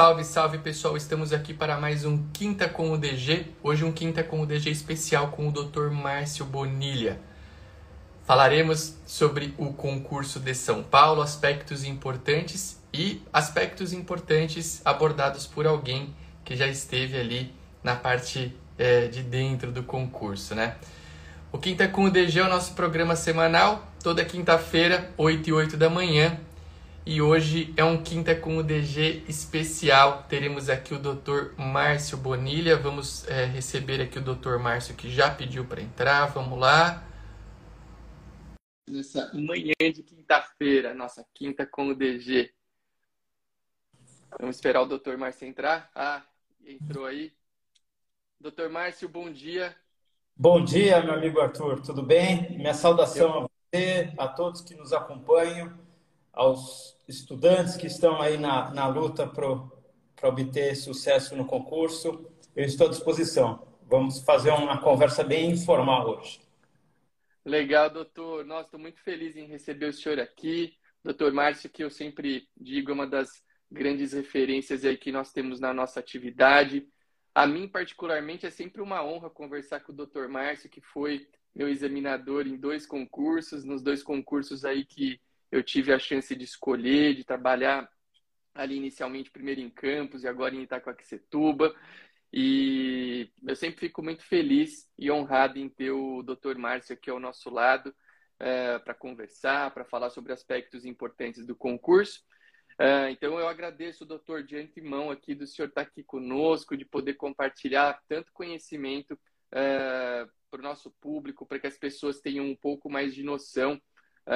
Salve, salve pessoal, estamos aqui para mais um Quinta com o DG. Hoje um Quinta com o DG especial com o Dr. Márcio Bonilha. Falaremos sobre o concurso de São Paulo, aspectos importantes e aspectos importantes abordados por alguém que já esteve ali na parte é, de dentro do concurso, né? O Quinta com o DG é o nosso programa semanal, toda quinta-feira, 8 e 8 da manhã. E hoje é um Quinta com o DG especial. Teremos aqui o Dr. Márcio Bonilha. Vamos é, receber aqui o Dr. Márcio que já pediu para entrar. Vamos lá. Nessa manhã de quinta-feira, nossa Quinta com o DG. Vamos esperar o Dr. Márcio entrar. Ah, entrou aí. Dr. Márcio, bom dia. Bom dia, meu amigo Arthur. Tudo bem? Minha saudação a você, a todos que nos acompanham aos estudantes que estão aí na, na luta para obter sucesso no concurso. Eu estou à disposição. Vamos fazer uma conversa bem informal hoje. Legal, doutor. Nossa, estou muito feliz em receber o senhor aqui. Doutor Márcio, que eu sempre digo, é uma das grandes referências aí que nós temos na nossa atividade. A mim, particularmente, é sempre uma honra conversar com o doutor Márcio, que foi meu examinador em dois concursos, nos dois concursos aí que eu tive a chance de escolher, de trabalhar ali inicialmente primeiro em Campos e agora em Itacoaquecetuba. E eu sempre fico muito feliz e honrado em ter o Dr. Márcio aqui ao nosso lado é, para conversar, para falar sobre aspectos importantes do concurso. É, então eu agradeço, doutor, de antemão aqui do senhor estar aqui conosco, de poder compartilhar tanto conhecimento é, para o nosso público, para que as pessoas tenham um pouco mais de noção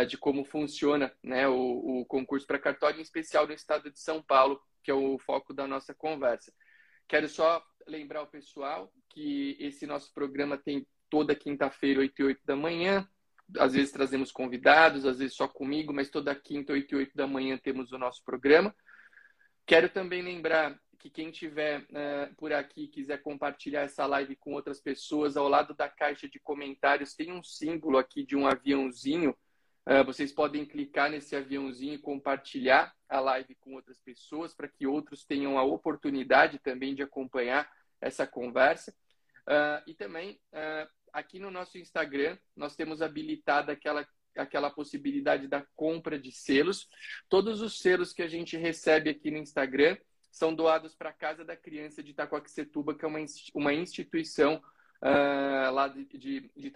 de como funciona né, o, o concurso para cartório, em especial no estado de São Paulo, que é o foco da nossa conversa. Quero só lembrar o pessoal que esse nosso programa tem toda quinta-feira, 8 e 8 da manhã. Às vezes trazemos convidados, às vezes só comigo, mas toda quinta, 8 e 8 da manhã temos o nosso programa. Quero também lembrar que quem tiver uh, por aqui quiser compartilhar essa live com outras pessoas, ao lado da caixa de comentários tem um símbolo aqui de um aviãozinho vocês podem clicar nesse aviãozinho e compartilhar a live com outras pessoas para que outros tenham a oportunidade também de acompanhar essa conversa. Uh, e também, uh, aqui no nosso Instagram, nós temos habilitada aquela, aquela possibilidade da compra de selos. Todos os selos que a gente recebe aqui no Instagram são doados para a Casa da Criança de Itacoaxetuba, que é uma, uma instituição uh, lá de, de, de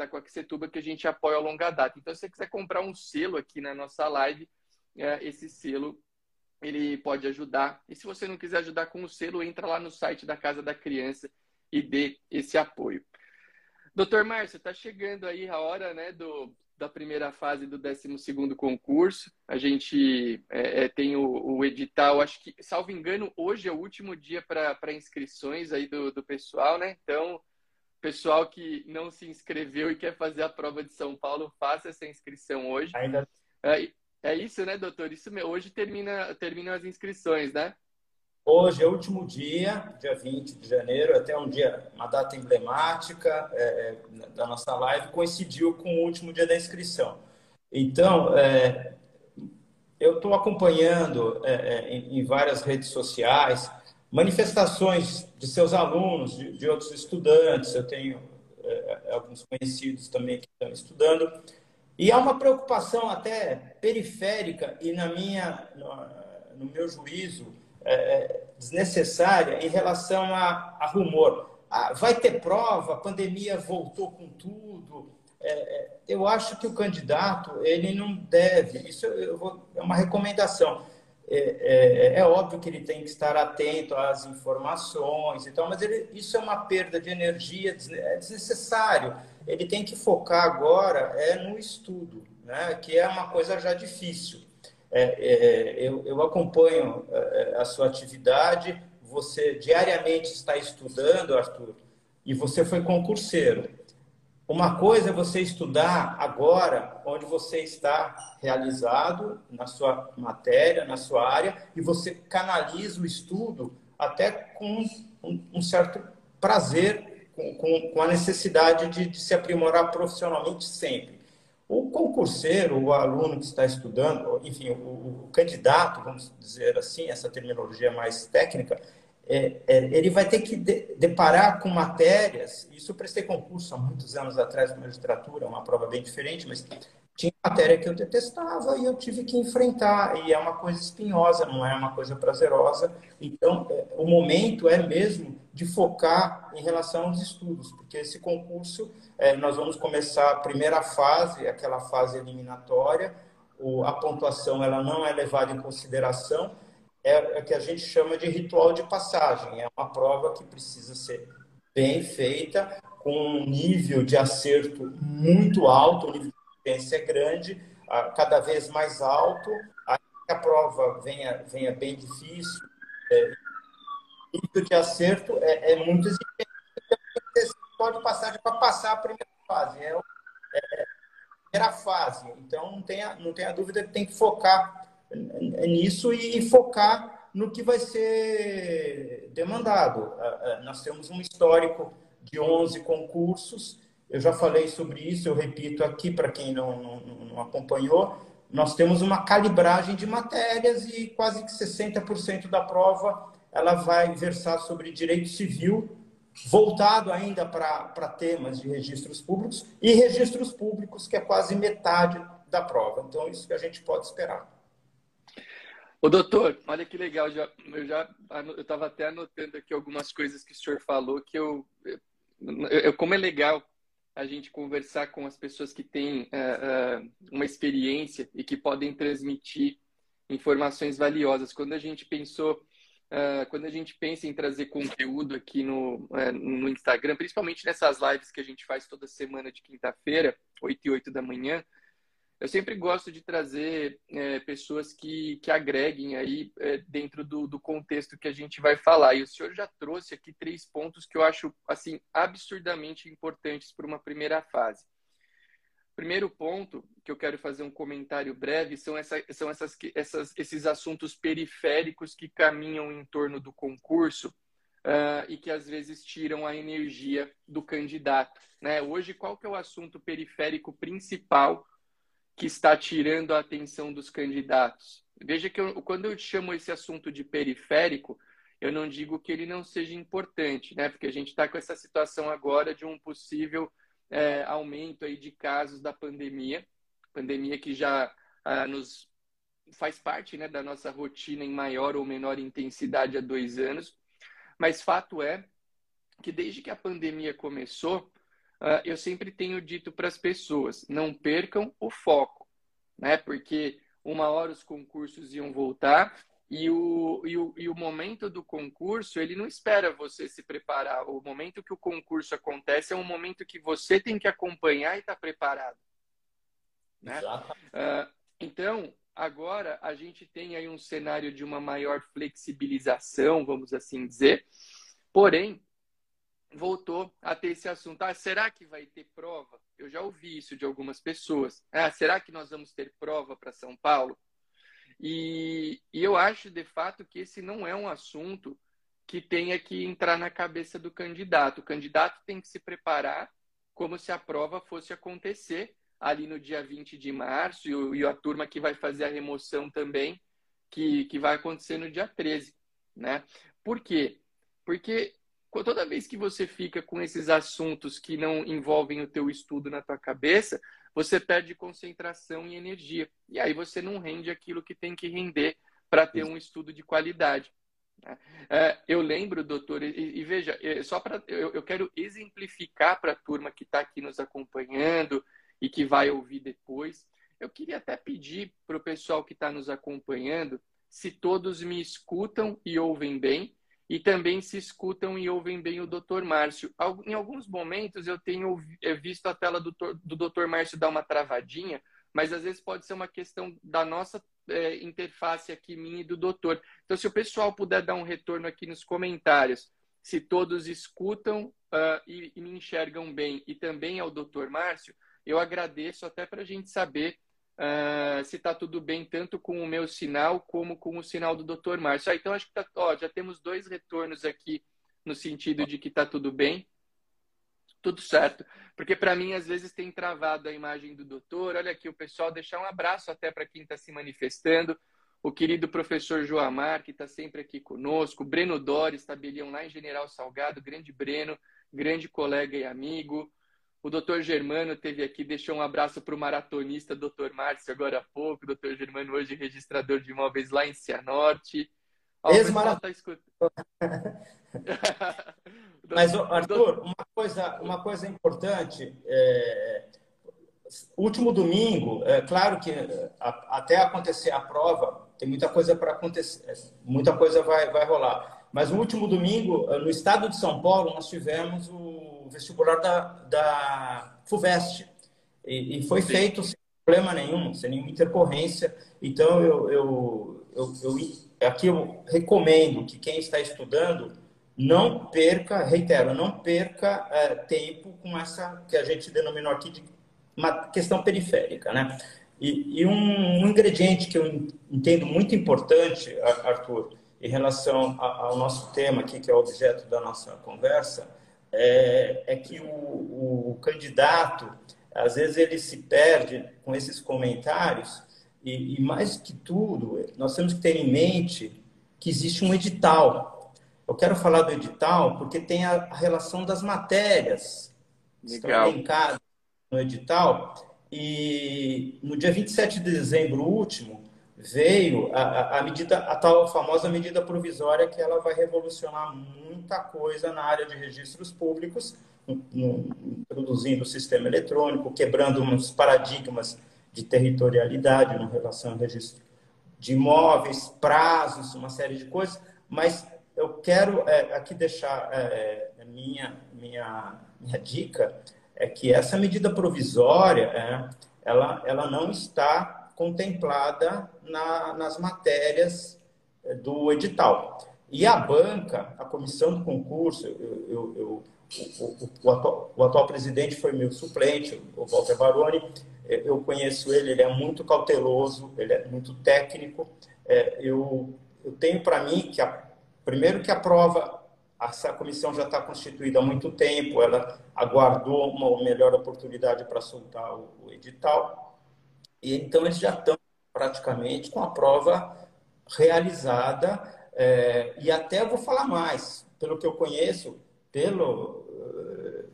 que a gente apoia a longa data. Então, se você quiser comprar um selo aqui na nossa live, uh, esse selo ele pode ajudar. E se você não quiser ajudar com o selo, entra lá no site da Casa da Criança e dê esse apoio. Doutor Márcio, está chegando aí a hora né, do, da primeira fase do 12 concurso. A gente é, tem o, o, edital, acho que, salvo engano, hoje é o último dia para inscrições aí do, do pessoal, né? Então, pessoal que não se inscreveu e quer fazer a prova de São Paulo, faça essa inscrição hoje. Ainda... É, é isso, né, doutor? Isso mesmo. Hoje termina, terminam as inscrições, né? Hoje é o último dia, dia 20 de janeiro, até um dia, uma data emblemática é, é, da nossa live, coincidiu com o último dia da inscrição. Então, é, eu estou acompanhando é, é, em, em várias redes sociais manifestações de seus alunos, de, de outros estudantes, eu tenho é, é, alguns conhecidos também que estão estudando, e há uma preocupação até periférica e na minha, no, no meu juízo, é, é desnecessária em relação a, a rumor. Ah, vai ter prova, a pandemia voltou com tudo. É, é eu acho que o candidato ele não deve, isso eu vou, é uma recomendação é, é, é, óbvio que ele tem que estar atento às informações e tal, mas ele, isso é uma perda de energia é desnecessário. Ele tem que focar agora é no estudo, né? que é uma coisa já difícil. É, é, eu, eu, acompanho é, a sua atividade, você diariamente está estudando, Arthur, e você foi concurseiro. Uma coisa é você estudar agora onde você está realizado na sua matéria, na sua área, e você canaliza o estudo até com um, certo prazer, com, a necessidade de, de se aprimorar profissionalmente sempre. O concurseiro, o aluno que está estudando, enfim, o, o candidato, vamos dizer assim, essa terminologia mais técnica, é, é, ele vai ter que de, deparar com matérias. Isso eu prestei concurso há muitos anos atrás na magistratura, uma prova bem diferente, mas tinha matéria que eu detestava e eu tive que enfrentar. E é uma coisa espinhosa, não é uma coisa prazerosa. Então, é, o momento é mesmo de focar em relação aos estudos, porque esse concurso, é, nós vamos começar a primeira fase, aquela fase eliminatória, o, a pontuação ela não é levada em consideração, é, é que a gente chama de ritual de passagem. É uma prova que precisa ser bem feita, com um nível de acerto muito alto, um nível é grande, cada vez mais alto, a prova venha, venha bem difícil, é, o nível de acerto é, é muito exigente. Pode passar para passar a primeira fase, é, é, a primeira fase. Então, não tenha, não tenha dúvida que tem que focar nisso e focar no que vai ser demandado. Nós temos um histórico de 11 concursos, eu já falei sobre isso, eu repito aqui para quem não, não, não, acompanhou. Nós temos uma calibragem de matérias e quase que 60% da prova ela vai versar sobre direito civil, voltado ainda para temas de registros públicos e registros públicos, que é quase metade da prova. Então, isso que a gente pode esperar. O doutor, olha que legal, já, eu já eu estava até anotando aqui algumas coisas que o senhor falou que eu, eu como é legal a gente conversar com as pessoas que têm uh, uh, uma experiência e que podem transmitir informações valiosas. Quando a gente pensou, uh, quando a gente pensa em trazer conteúdo aqui no, no Instagram, principalmente nessas lives que a gente faz toda semana de quinta-feira, 8 e 8 da manhã, eu sempre gosto de trazer é, pessoas que, que agreguem aí é, dentro do, do, contexto que a gente vai falar. E o senhor já trouxe aqui três pontos que eu acho assim absurdamente importantes para uma primeira fase. Primeiro ponto que eu quero fazer um comentário breve são, essa, são essas, essas, esses assuntos periféricos que caminham em torno do concurso uh, e que às vezes tiram a energia do candidato. Né? Hoje, qual que é o assunto periférico principal que está tirando a atenção dos candidatos. Veja que eu, quando eu chamo esse assunto de periférico, eu não digo que ele não seja importante, né? Porque a gente está com essa situação agora de um possível é, aumento aí de casos da pandemia, pandemia que já ah, nos faz parte né, da nossa rotina em maior ou menor intensidade há dois anos. Mas fato é que desde que a pandemia começou, uh, eu sempre tenho dito para as pessoas: não percam o foco, né? Porque uma hora os concursos iam voltar e o, e o, e o momento do concurso, ele não espera você se preparar. O momento que o concurso acontece é um momento que você tem que acompanhar e estar tá preparado. Né? Uh, então, agora a gente tem aí um cenário de uma maior flexibilização, vamos assim dizer. Porém, voltou a ter esse assunto. Ah, será que vai ter prova? Eu já ouvi isso de algumas pessoas. Ah, será que nós vamos ter prova para São Paulo? E, e, eu acho, de fato, que esse não é um assunto que tenha que entrar na cabeça do candidato. O candidato tem que se preparar como se a prova fosse acontecer ali no dia 20 de março e, a turma que vai fazer a remoção também, que, que vai acontecer no dia 13. Né? Por quê? Porque toda vez que você fica com esses assuntos que não envolvem o teu estudo na tua cabeça, você perde concentração e energia. E aí você não rende aquilo que tem que render para ter um estudo de qualidade. Né? É, eu lembro, doutor, e, veja, é, só para eu, quero exemplificar para a turma que está aqui nos acompanhando e que vai ouvir depois. Eu queria até pedir para o pessoal que está nos acompanhando se todos me escutam e ouvem bem e também se escutam e ouvem bem o Dr. Márcio. Em alguns momentos eu tenho eh, visto a tela do, Dr. Márcio dar uma travadinha, mas às vezes pode ser uma questão da nossa é, interface aqui, minha e do doutor. Então, se o pessoal puder dar um retorno aqui nos comentários, se todos escutam uh, e, e, me enxergam bem, e também ao doutor Márcio, eu agradeço até para a gente saber uh, se está tudo bem, tanto com o meu sinal como com o sinal do Dr. Márcio. Ah, então, acho que tá, ó, já temos dois retornos aqui no sentido de que está tudo bem. Tudo certo. Porque para mim, às vezes, tem travado a imagem do doutor. Olha aqui, o pessoal, deixar um abraço até para quem está se manifestando. O querido professor Joamar, que está sempre aqui conosco. Breno Dores, tabelião lá em General Salgado. Grande Breno, grande colega e amigo. O doutor Germano teve aqui, deixou um abraço para o maratonista doutor Márcio agora há pouco. Doutor Germano, hoje registrador de imóveis lá em Cianorte. Ex-maratonista. Tá Mas, Arthur, uma coisa, uma coisa importante. É, último domingo, é claro que até acontecer a prova, tem muita coisa para acontecer, muita coisa vai, vai rolar. Mas no último domingo, no estado de São Paulo, nós tivemos o vestibular da, da FUVEST. E, e foi Sim. feito sem problema nenhum, sem nenhuma intercorrência. Então, eu, eu, eu, eu, aqui eu recomendo que quem está estudando não perca, reitero, não perca é, tempo com essa que a gente denominou aqui de uma questão periférica, né? E, e um, um, ingrediente que eu entendo muito importante, Arthur, em relação ao nosso tema aqui, que é o objeto da nossa conversa, é, é que o, o, candidato, às vezes, ele se perde com esses comentários e, e, mais que tudo, nós temos que ter em mente que existe um edital eu quero falar do edital porque tem a relação das matérias Legal. elencadas no edital. E no dia 27 de dezembro último, veio a, a, medida, a tal famosa medida provisória que ela vai revolucionar muita coisa na área de registros públicos, introduzindo o sistema eletrônico, quebrando uns paradigmas de territorialidade em relação ao registro de imóveis, prazos, uma série de coisas, mas eu quero é, aqui deixar é, é, minha, minha, minha dica é que essa medida provisória é, ela, ela não está contemplada na, nas matérias é, do edital. E a banca, a comissão do concurso, eu, eu, eu o, o, atual, o, atual, presidente foi meu suplente, o Walter Baroni. É, eu conheço ele, ele é muito cauteloso, ele é muito técnico. É, eu, eu tenho para mim que a Primeiro que a prova, essa comissão já está constituída há muito tempo, ela aguardou uma melhor oportunidade para soltar o, o edital, e então eles já estão praticamente com a prova realizada, é, e até vou falar mais, pelo que eu conheço, pelo eh,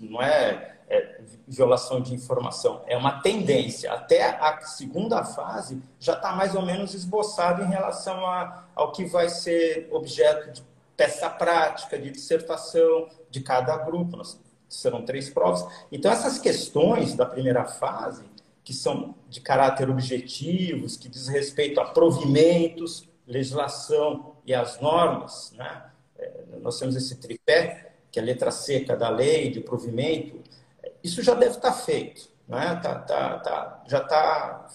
não é, é, violação de informação, é uma tendência. Até a segunda fase já está mais ou menos esboçado em relação a, ao que vai ser objeto de peça prática, de dissertação de cada grupo. Serão três provas. Então, essas questões da primeira fase, que são de caráter objetivos, que diz respeito a provimentos, legislação e as normas, né? É, nós temos esse tripé, que é a letra seca da lei de provimento, isso já deve estar feito, né? tá, tá, tá, já está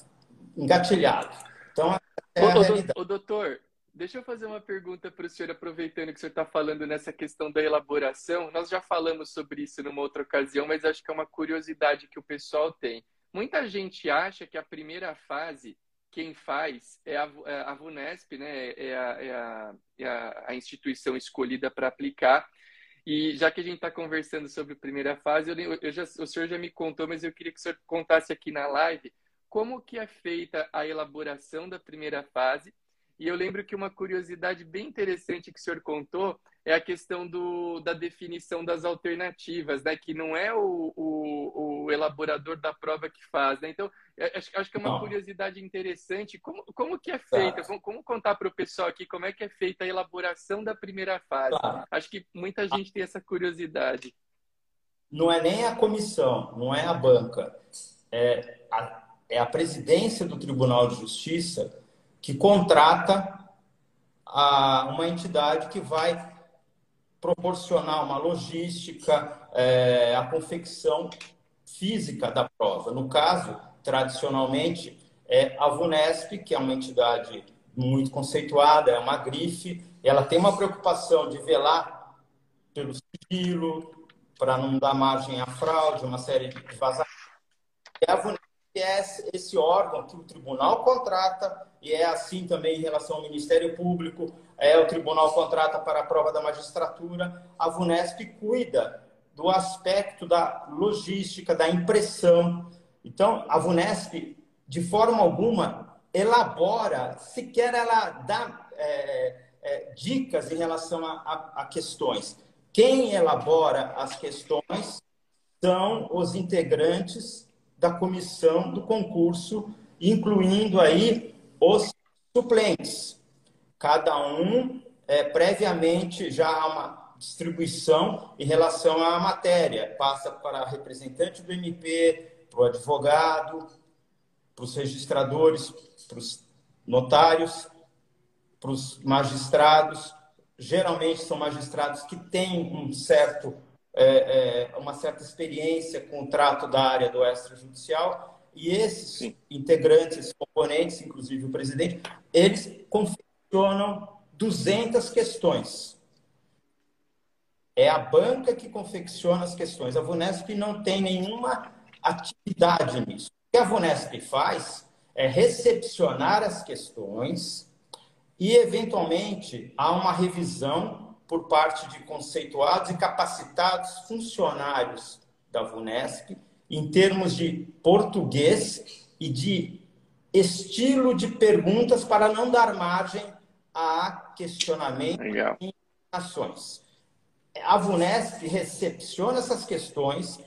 engatilhado. Então, é a realidade. Ô, doutor, Deixa eu fazer uma pergunta para o senhor, aproveitando que o senhor está falando nessa questão da elaboração. Nós já falamos sobre isso numa outra ocasião, mas acho que é uma curiosidade que o pessoal tem. Muita gente acha que a primeira fase, quem faz é a, é a VUNESP, né? é, a, é, a, é a, instituição escolhida para aplicar. E já que a gente está conversando sobre a primeira fase, eu, eu já, o senhor já me contou, mas eu queria que o senhor contasse aqui na live como que é feita a elaboração da primeira fase e eu lembro que uma curiosidade bem interessante que o senhor contou é a questão do, da definição das alternativas, né? que não é o, o, o elaborador da prova que faz. Né? Então, é, acho, acho que é uma curiosidade interessante. Como, como que é feita? Como, como, contar para o pessoal aqui como é que é feita a elaboração da primeira fase? Claro. Acho que muita gente tem essa curiosidade. Não é nem a comissão, não é a banca. É a, é a presidência do Tribunal de Justiça que contrata a, uma entidade que vai proporcionar uma logística, é, a confecção física da prova. No caso, tradicionalmente, é a VUNESP, que é uma entidade muito conceituada, é uma grife, ela tem uma preocupação de velar pelo sigilo, para não dar margem à fraude, uma série de vazamentos. E a VUNESP é esse órgão que o tribunal contrata e é assim também em relação ao Ministério Público, é o tribunal contrata para a prova da magistratura, a VUNESP cuida do aspecto da logística, da impressão. Então, a VUNESP, de forma alguma, elabora, sequer ela dá é, é, dicas em relação a, a, a questões. Quem elabora as questões são os integrantes da comissão do concurso, incluindo aí os suplentes. Cada um é, previamente já há uma distribuição em relação à matéria. Passa para representante do MP, para o advogado, para os registradores, para os notários, para os magistrados. Geralmente são magistrados que têm um certo, é, é, uma certa experiência com o trato da área do extrajudicial e esses Sim. integrantes, componentes, inclusive o presidente, eles confeccionam 200 questões. É a banca que confecciona as questões. A Vunesp não tem nenhuma atividade nisso. O que a Vunesp faz é recepcionar as questões e, eventualmente, há uma revisão por parte de conceituados e capacitados funcionários da Vunesp em termos de português e de estilo de perguntas para não dar margem a questionamento Legal. e ações. A VUNESP recepciona essas questões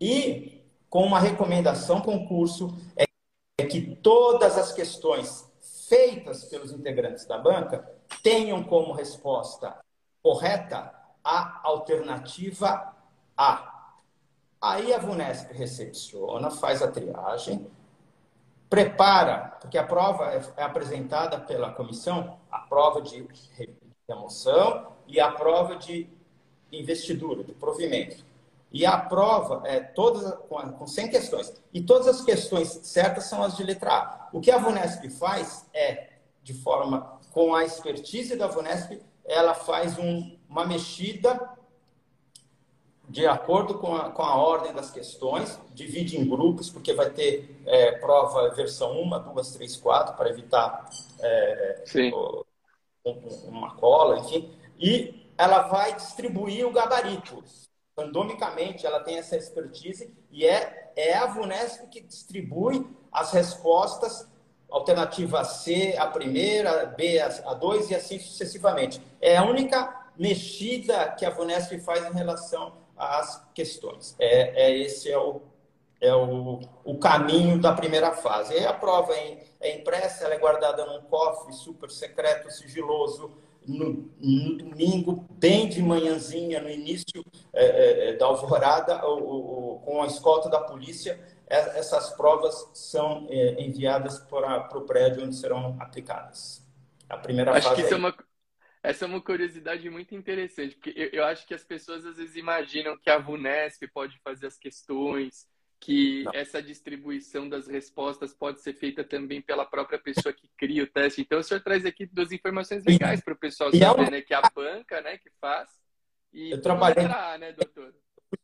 e, com uma recomendação concurso, é que todas as questões feitas pelos integrantes da banca tenham como resposta correta a alternativa A. Aí a VUNESP recepciona, faz a triagem, prepara, porque a prova é, é apresentada pela comissão, a prova de remoção e a prova de investidura, de provimento. E a prova é todas com 100 questões. E todas as questões certas são as de letra A. O que a VUNESP faz é, de forma com a expertise da VUNESP, ela faz um, uma mexida de acordo com a, com a ordem das questões, divide em grupos, porque vai ter é, prova versão 1, 2, 3, 4, para evitar é, uma cola, enfim. E ela vai distribuir o gabarito. Randomicamente, ela tem essa expertise e é, é a VUNESP que distribui as respostas alternativa C, a primeira, B, a 2 e assim sucessivamente. É a única mexida que a VUNESP faz em relação as questões. É, é esse é o, é o, o caminho da primeira fase. E a prova é, é impressa, ela é guardada num cofre super secreto, sigiloso, no, no, domingo, bem de manhãzinha, no início é, é, é da alvorada, o, o, com a escolta da polícia, essas provas são é, enviadas para o prédio onde serão aplicadas. A primeira Acho fase. Que isso é uma essa é uma curiosidade muito interessante, porque eu, eu, acho que as pessoas às vezes imaginam que a VUNESP pode fazer as questões, que Não. essa distribuição das respostas pode ser feita também pela própria pessoa que cria o teste. Então, o senhor traz aqui duas informações legais para o pessoal é saber, né? Que é a banca, né, que faz. E eu trabalhei, entrar, né, doutor?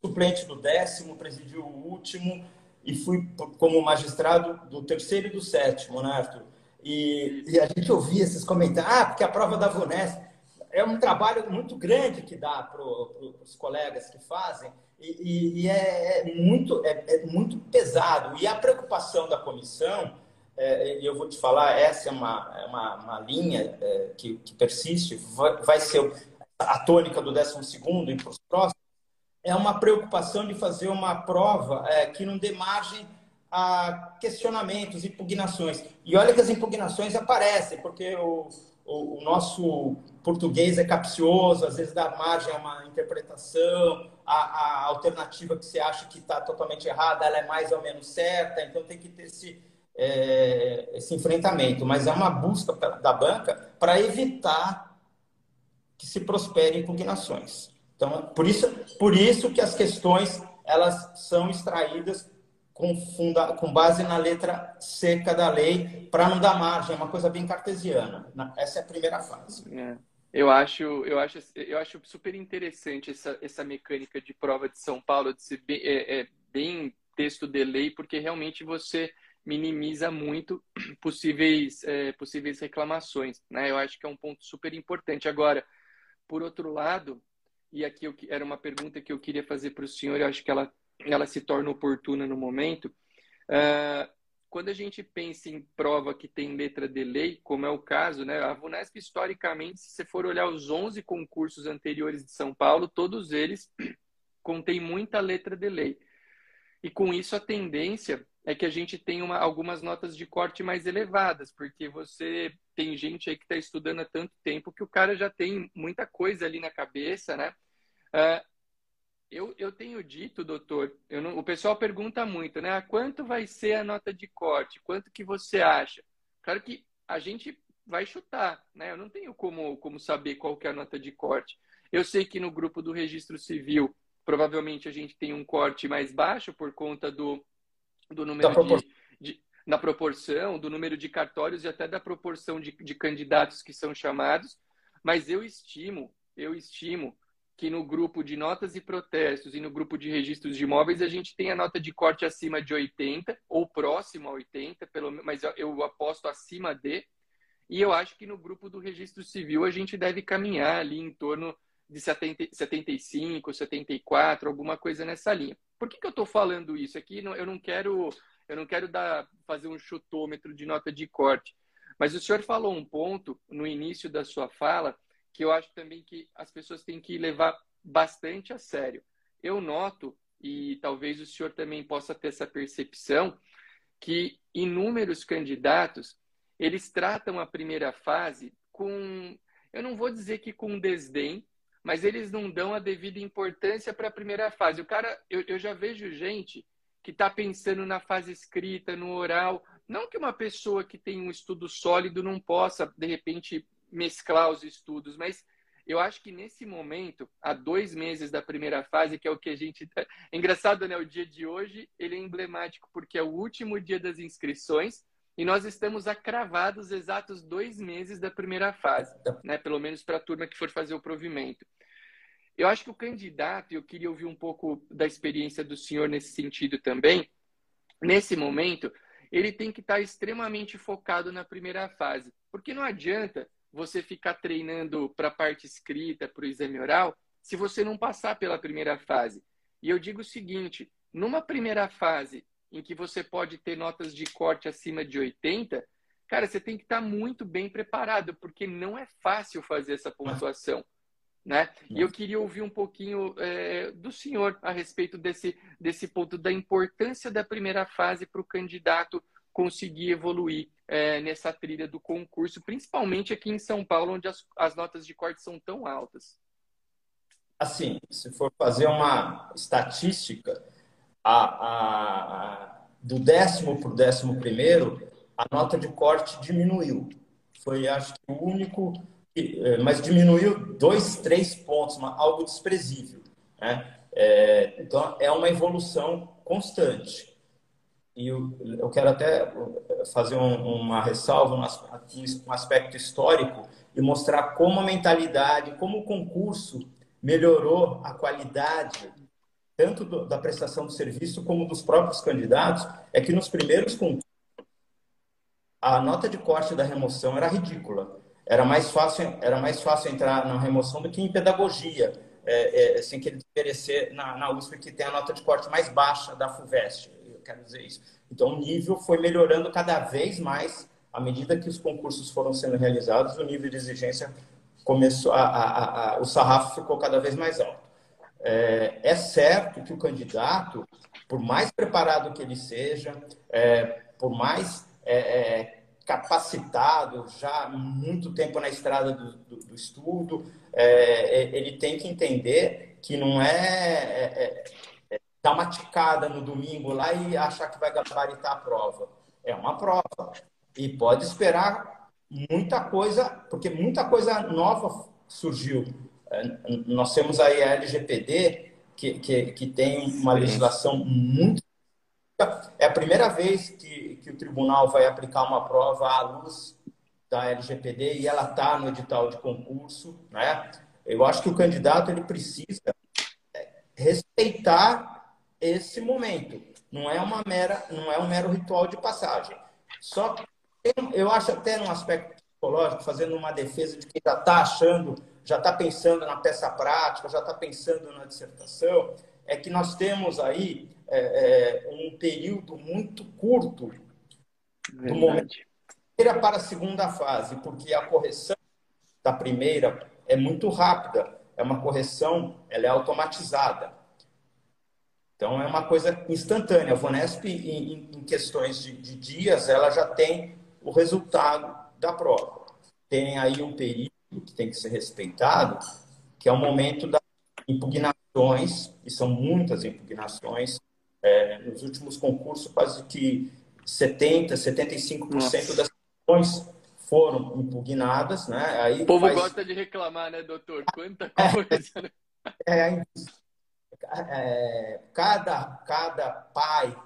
Suplente do décimo, presidi o último e fui como magistrado do terceiro e do sétimo, né, Arthur? E, e, a gente ouvia esses comentários, ah, porque a prova da VUNESP é um trabalho muito grande que dá para os colegas que fazem, e, e é, é, muito, é, é, muito pesado. E a preocupação da comissão, é, eu vou te falar, essa é uma, é uma, uma linha é, que, que, persiste, vai, vai, ser a tônica do 12 e para os próximos, é uma preocupação de fazer uma prova é, que não dê margem a questionamentos, impugnações. E olha que as impugnações aparecem, porque o, o, o, nosso português é capcioso, às vezes dá margem a uma interpretação, a, a alternativa que você acha que está totalmente errada, ela é mais ou menos certa, então tem que ter esse, é, esse enfrentamento. Mas é uma busca da banca para evitar que se prosperem impugnações. Então, por isso, por isso que as questões elas são extraídas com, funda, com base na letra seca da lei, para não dar margem, é uma coisa bem cartesiana. Essa é a primeira fase. É. Eu acho, eu acho, eu acho super interessante essa, essa mecânica de prova de São Paulo, de ser bem, é, é, bem texto de lei, porque realmente você minimiza muito possíveis, é, possíveis reclamações. Né? Eu acho que é um ponto super importante. Agora, por outro lado, e aqui eu, era uma pergunta que eu queria fazer para o senhor, eu acho que ela, ela se torna oportuna no momento. Uh, quando a gente pensa em prova que tem letra de lei, como é o caso, né? A VUNESP, historicamente, se você for olhar os 11 concursos anteriores de São Paulo, todos eles contêm muita letra de lei. E com isso, a tendência é que a gente tenha uma, algumas notas de corte mais elevadas, porque você tem gente aí que está estudando há tanto tempo que o cara já tem muita coisa ali na cabeça, né? Uh, eu, eu tenho dito, doutor, não, o pessoal pergunta muito, né? Ah, quanto vai ser a nota de corte? Quanto que você acha? Claro que a gente vai chutar, né? Eu não tenho como, como saber qual que é a nota de corte. Eu sei que no grupo do registro civil, provavelmente a gente tem um corte mais baixo por conta do, do número de, de, na proporção, do número de cartórios e até da proporção de, de candidatos que são chamados. Mas eu estimo, eu estimo que no grupo de notas e protestos e no grupo de registros de imóveis a gente tem a nota de corte acima de 80 ou próximo a 80, pelo mas eu aposto acima de. E eu acho que no grupo do registro civil a gente deve caminhar ali em torno de 70, 75, 74, alguma coisa nessa linha. Por que, que eu estou falando isso aqui? Eu não quero eu não quero dar fazer um chutômetro de nota de corte, mas o senhor falou um ponto no início da sua fala que eu acho também que as pessoas têm que levar bastante a sério. Eu noto, e talvez o senhor também possa ter essa percepção, que inúmeros candidatos, eles tratam a primeira fase com, eu não vou dizer que com desdém, mas eles não dão a devida importância para a primeira fase. O cara, eu, eu já vejo gente que está pensando na fase escrita, no oral. Não que uma pessoa que tem um estudo sólido não possa, de repente, mesclar os estudos, mas eu acho que nesse momento, há dois meses da primeira fase, que é o que a gente. Tá... É engraçado, né? O dia de hoje ele é emblemático porque é o último dia das inscrições e nós estamos acravados exatos dois meses da primeira fase, né? Pelo menos para a turma que for fazer o provimento. Eu acho que o candidato, eu queria ouvir um pouco da experiência do senhor nesse sentido também, nesse momento, ele tem que estar extremamente focado na primeira fase, porque não adianta você ficar treinando para a parte escrita, para o exame oral, se você não passar pela primeira fase. E eu digo o seguinte: numa primeira fase em que você pode ter notas de corte acima de 80, cara, você tem que estar muito bem preparado, porque não é fácil fazer essa pontuação. Né? E eu queria ouvir um pouquinho é, do senhor a respeito desse, desse ponto da importância da primeira fase para o candidato conseguir evoluir é, nessa trilha do concurso, principalmente aqui em São Paulo, onde as, as notas de corte são tão altas? Assim, se for fazer uma estatística, a, a, do décimo para o décimo primeiro, a nota de corte diminuiu. Foi, acho que, o único, é, mas diminuiu dois, três pontos, algo desprezível. Né? É, então, é uma evolução constante e eu, quero até fazer um, uma ressalva, um aspecto histórico e mostrar como a mentalidade, como o concurso melhorou a qualidade tanto da prestação do serviço como dos próprios candidatos, é que nos primeiros concursos a nota de corte da remoção era ridícula. Era mais fácil, era mais fácil entrar na remoção do que em pedagogia, é, é, sem querer desmerecer na, na USP, que tem a nota de corte mais baixa da FUVEST quero dizer isso. Então, o nível foi melhorando cada vez mais à medida que os concursos foram sendo realizados, o nível de exigência começou a, a, a o sarrafo ficou cada vez mais alto. É, é, certo que o candidato, por mais preparado que ele seja, é, por mais é, é capacitado, já muito tempo na estrada do, do, do estudo, é, é, ele tem que entender que não é, dar uma ticada no domingo lá e achar que vai gabaritar a prova. É uma prova. E pode esperar muita coisa, porque muita coisa nova surgiu. É, nós temos aí a LGPD, que, que, que tem uma legislação muito. É a primeira vez que, que o tribunal vai aplicar uma prova à luz da LGPD e ela está no edital de concurso. Né? Eu acho que o candidato ele precisa respeitar esse momento. Não é uma mera, não é um mero ritual de passagem. Só que eu acho até num aspecto psicológico, fazendo uma defesa de quem já está achando já está pensando na peça prática, já está pensando na dissertação, é que nós temos aí é, é, um período muito curto Verdade. do momento para a segunda fase, porque a correção da primeira é muito rápida, é uma correção, ela é automatizada. Então é uma coisa instantânea. A Vonesp, em, em questões de, de, dias, ela já tem o resultado da prova. Tem aí um período que tem que ser respeitado, que é o momento das impugnações, e são muitas impugnações. É, nos últimos concursos, quase que 70%, 75% Nossa. das questões foram impugnadas. Né? Aí o povo faz... gosta de reclamar, né, doutor? Quanta coisa. Né? É, é, é, cada, cada pai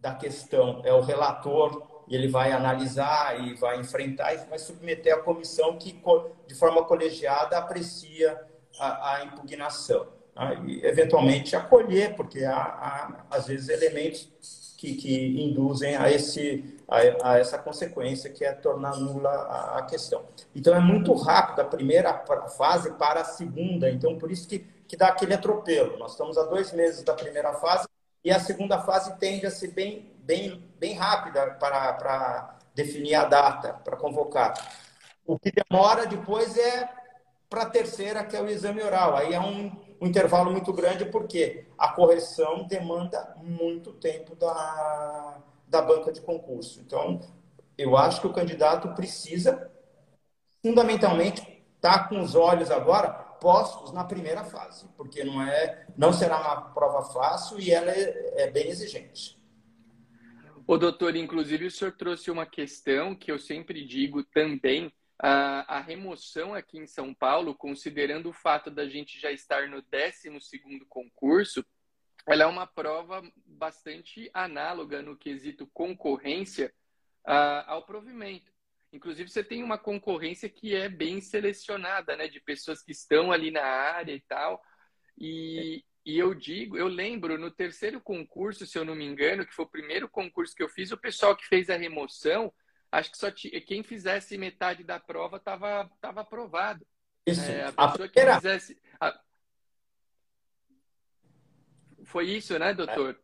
da questão é o relator e ele vai analisar e vai enfrentar e vai submeter à comissão que, de forma colegiada, aprecia a, a impugnação. Né? E, eventualmente, acolher, porque há, há às vezes, elementos que, que induzem a, esse, a, a, essa consequência, que é tornar nula a, a, questão. Então, é muito rápido a primeira fase para a segunda. Então, por isso que que dá aquele atropelo. Nós estamos a dois meses da primeira fase e a segunda fase tende a ser bem, bem, bem rápida para, para definir a data, para convocar. O que demora depois é para a terceira, que é o exame oral. Aí é um, um intervalo muito grande, porque a correção demanda muito tempo da, da banca de concurso. Então, eu acho que o candidato precisa, fundamentalmente, estar tá com os olhos agora postos na primeira fase, porque não é, não será uma prova fácil e ela é, é bem exigente. O doutor, inclusive, o senhor trouxe uma questão que eu sempre digo também, a, a, remoção aqui em São Paulo, considerando o fato da gente já estar no 12º concurso, ela é uma prova bastante análoga no quesito concorrência ao provimento. Inclusive, você tem uma concorrência que é bem selecionada, né? De pessoas que estão ali na área e tal. E, e eu digo, eu lembro no terceiro concurso, se eu não me engano, que foi o primeiro concurso que eu fiz, o pessoal que fez a remoção, acho que só tinha, quem fizesse metade da prova estava tava aprovado. Isso. É, a pessoa a que fizesse. A... Foi isso, né, doutor?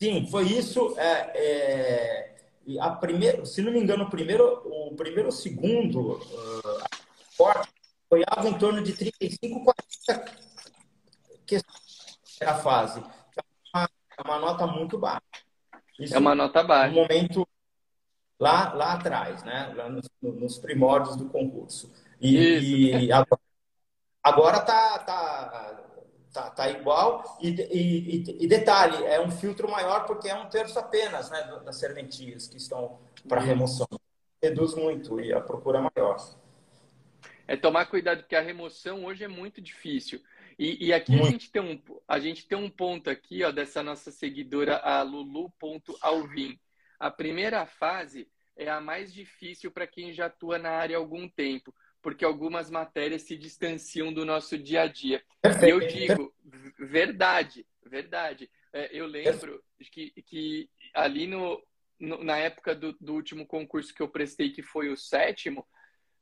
Sim, foi isso. É, é e a primeira, se não me engano, o primeiro, o primeiro segundo uh, corte foi algo em torno de 35, 40 questões a fase. Então, é uma, uma nota muito baixa. Isso é uma nota baixa. No momento lá, lá atrás, né? Lá nos, nos primórdios do concurso. E, e agora, agora tá, tá tá, tá igual. E, e, e, detalhe, é um filtro maior porque é um terço apenas né, das serventias que estão para remoção. Reduz muito e a procura é maior. É tomar cuidado, porque a remoção hoje é muito difícil. E, e aqui a gente, tem um, a gente tem um ponto aqui ó, dessa nossa seguidora, a Lulu.alvin. A primeira fase é a mais difícil para quem já atua na área há algum tempo porque algumas matérias se distanciam do nosso dia a dia. E eu digo, verdade, verdade. É, eu lembro que, que ali no, no na época do, do, último concurso que eu prestei, que foi o sétimo,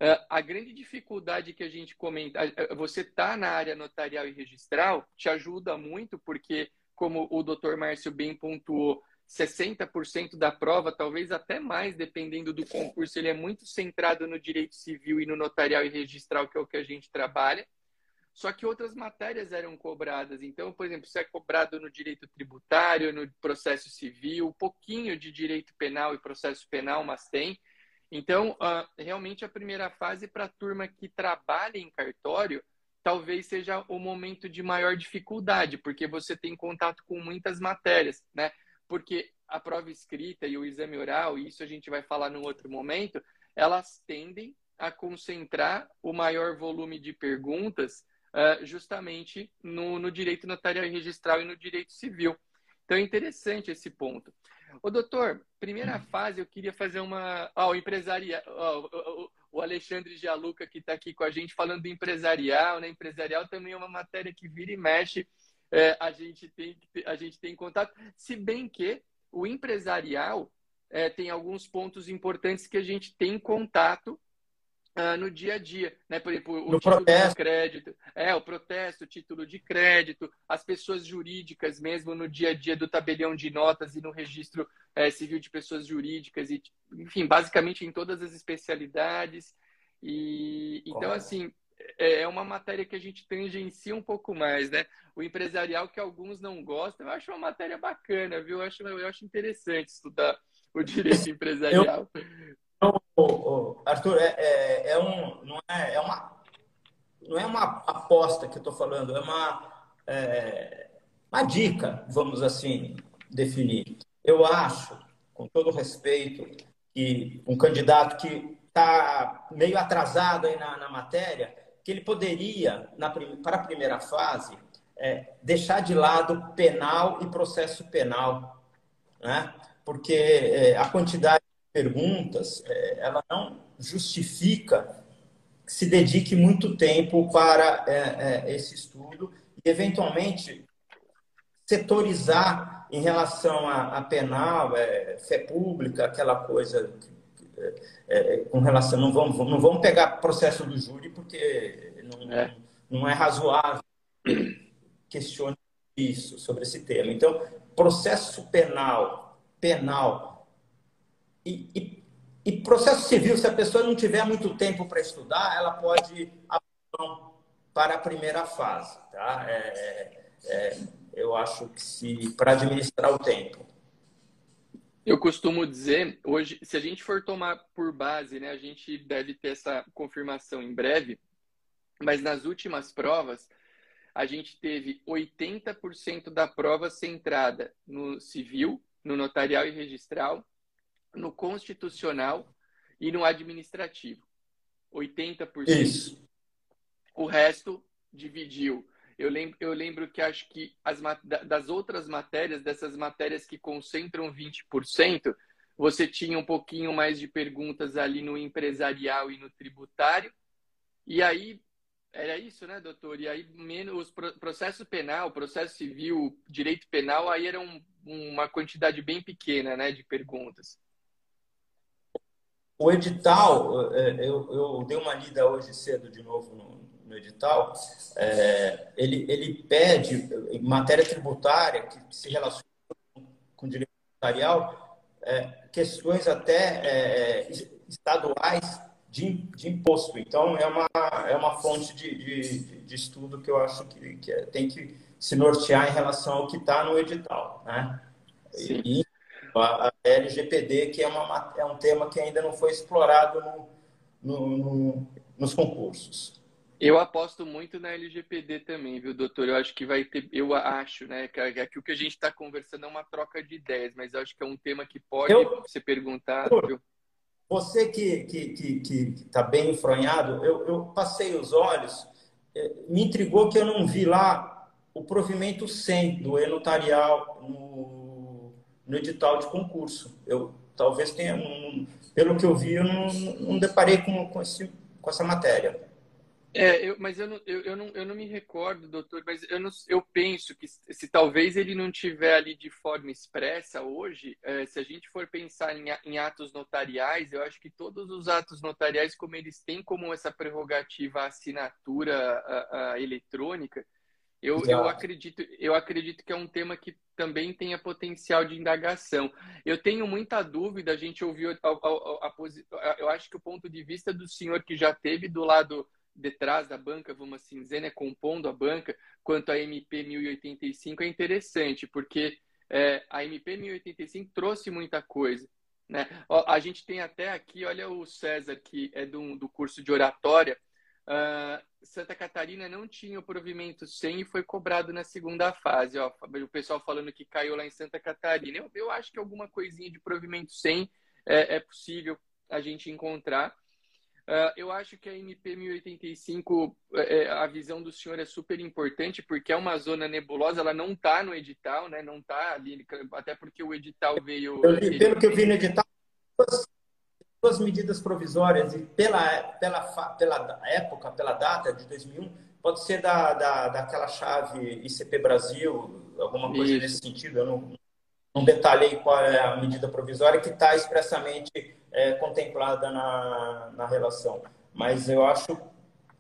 é, a grande dificuldade que a gente comenta, você tá na área notarial e registral, te ajuda muito, porque, como o doutor Márcio bem pontuou, 60% da prova, talvez até mais, dependendo do concurso, ele é muito centrado no direito civil e no notarial e registral, que é o que a gente trabalha. Só que outras matérias eram cobradas. Então, por exemplo, isso é cobrado no direito tributário, no processo civil, um pouquinho de direito penal e processo penal, mas tem. Então, uh, realmente a primeira fase para a turma que trabalha em cartório talvez seja o momento de maior dificuldade, porque você tem contato com muitas matérias, né? Porque a prova escrita e o exame oral, e isso a gente vai falar num outro momento, elas tendem a concentrar o maior volume de perguntas uh, justamente no, no, direito notarial e registral e no direito civil. Então é interessante esse ponto. Ô, doutor, primeira fase eu queria fazer uma. Ó, oh, o empresaria. Oh, o Alexandre Gialuca, que está aqui com a gente, falando do empresarial, né? Empresarial também é uma matéria que vira e mexe é, a, gente tem, a gente tem contato, se bem que o empresarial é, tem alguns pontos importantes que a gente tem contato uh, no dia a dia, né? Por exemplo, o no título protesto. de crédito, é o protesto, o título de crédito, as pessoas jurídicas mesmo no dia a dia do tabelião de notas e no registro é, civil de pessoas jurídicas e, enfim, basicamente em todas as especialidades. E então assim é, é uma matéria que a gente tangencia um pouco mais, né? O empresarial que alguns não gostam, eu acho uma matéria bacana, viu? Eu acho, eu acho interessante estudar o direito empresarial. Eu, Arthur, é, é, é, um, não é, é uma, não é uma aposta que eu estou falando, é uma, é, uma dica, vamos assim definir. Eu acho, com todo respeito, que um candidato que está meio atrasado aí na, na matéria, que ele poderia, na, para a primeira fase, é, deixar de lado penal e processo penal, né? porque é, a quantidade de perguntas é, ela não justifica que se dedique muito tempo para é, é, esse estudo e, eventualmente, setorizar em relação a, a penal, é, fé pública, aquela coisa é, com relação. Não vamos, não vamos pegar processo do júri, porque não é, não é razoável questionar isso sobre esse tema. Então, processo penal, penal e, e, e, processo civil, se a pessoa não tiver muito tempo para estudar, ela pode para a primeira fase, tá? É, é, eu acho que se para administrar o tempo. Eu costumo dizer, hoje, se a gente for tomar por base, né, a gente deve ter essa confirmação em breve, mas nas últimas provas, a gente teve 80% da prova centrada no civil, no notarial e registral, no constitucional e no administrativo. 80%. Isso. O resto dividiu eu lembro, eu lembro que acho que as, das outras matérias, dessas matérias que concentram 20%, você tinha um pouquinho mais de perguntas ali no empresarial e no tributário. E aí, era isso, né, doutor? E aí, menos processo penal, processo civil, direito penal, aí era um, uma quantidade bem pequena, né, de perguntas. O edital, é, eu, eu dei uma lida hoje cedo de novo no, no edital, é, ele, ele pede, em matéria tributária, que se relaciona com direito notarial, é, questões até é, estaduais de, de imposto. Então, é uma, é uma fonte de, de, de estudo que eu acho que, que é, tem que se nortear em relação ao que está no edital. Né? Sim. E a LGPD, que é, uma, é um tema que ainda não foi explorado no, no, no, nos concursos. Eu aposto muito na LGPD também, viu, doutor? Eu acho que vai ter, eu acho, né, que, que o que a gente está conversando é uma troca de ideias, mas eu acho que é um tema que pode eu, ser perguntado. Viu? Você que está que, que, que tá bem enfronhado, eu, eu passei os olhos, é, me intrigou que eu não vi lá o provimento 100 do e-notarial no, no edital de concurso. Eu talvez tenha, um, pelo que eu vi, eu não, não deparei com, com, esse, com essa matéria. É, eu, mas eu não, eu, eu, não, eu não me recordo, doutor, mas eu, não, eu penso que se talvez ele não tiver ali de forma expressa hoje, é, se a gente for pensar em, em, atos notariais, eu acho que todos os atos notariais, como eles têm como essa prerrogativa a assinatura a, a eletrônica, eu, eu, acredito, eu acredito que é um tema que também tenha potencial de indagação. Eu tenho muita dúvida, a gente ouviu, a, a, a, eu acho que o ponto de vista do senhor que já teve do lado detrás da banca, vamos assim dizer, né, compondo a banca, quanto a MP 1085 é interessante, porque é, a MP 1085 trouxe muita coisa. Né? A gente tem até aqui, olha o César, que é do, do curso de oratória. Uh, Santa Catarina não tinha o provimento 100 e foi cobrado na segunda fase. Ó, o pessoal falando que caiu lá em Santa Catarina. Eu, eu acho que alguma coisinha de provimento 100 é, é possível a gente encontrar. Uh, eu acho que a MP 1085, é, é, a visão do senhor é super importante, porque é uma zona nebulosa, ela não está no edital, né? Não está ali, até porque o edital veio. Li, pelo que eu vi no edital, duas, duas medidas provisórias, e pela, pela, pela época, pela data de 2001, pode ser da, da, daquela chave ICP Brasil, alguma coisa Isso. nesse sentido, eu não, não detalhei qual é a medida provisória que está expressamente é, contemplada na, na relação. mas eu acho,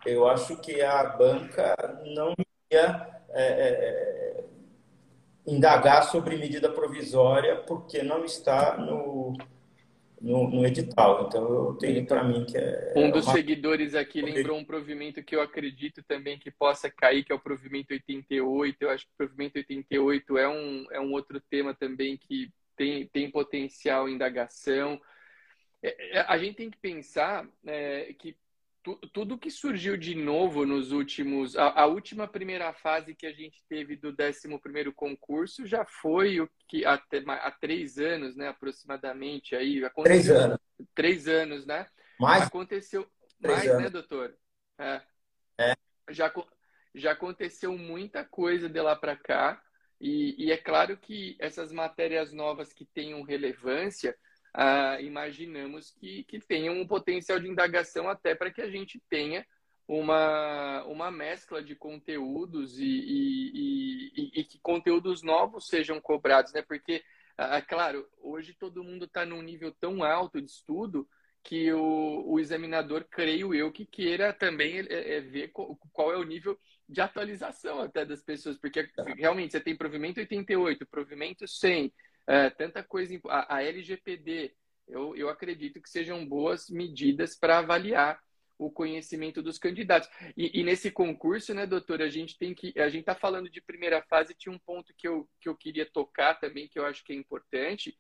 eu acho que a banca não ia é, é, indagar sobre medida provisória porque não está no, no, no edital. Então, eu tenho para mim que é. Um dos uma... seguidores aqui lembrou um provimento que eu acredito também que possa cair, que é o provimento 88. Eu acho que o provimento 88 é um, é um outro tema também que tem, tem potencial indagação. É, é, a gente tem que pensar é, que tu, tudo que surgiu de novo nos últimos. A, a, última primeira fase que a gente teve do 11 concurso já foi o que há, há três anos, né, aproximadamente. Aí, três anos. Três anos, né? Mais? Aconteceu. mais, né, anos. né, doutor? É. é. Já, já aconteceu muita coisa de lá para cá. E, e, é claro que essas matérias novas que tenham relevância, ah, imaginamos que, que tenham um potencial de indagação até para que a gente tenha uma, uma mescla de conteúdos e, e, e, e que conteúdos novos sejam cobrados, né? Porque, ah, claro, hoje todo mundo está num nível tão alto de estudo que o, o examinador, creio eu, que queira também é, é ver qual, qual, é o nível de atualização até das pessoas, porque realmente você tem provimento 88, provimento 100, é, tanta coisa. A, a LGPD, eu, eu acredito que sejam boas medidas para avaliar o conhecimento dos candidatos. E, e, nesse concurso, né, doutor, a gente tem que. A gente está falando de primeira fase, tinha um ponto que eu, que eu queria tocar também, que eu acho que é importante,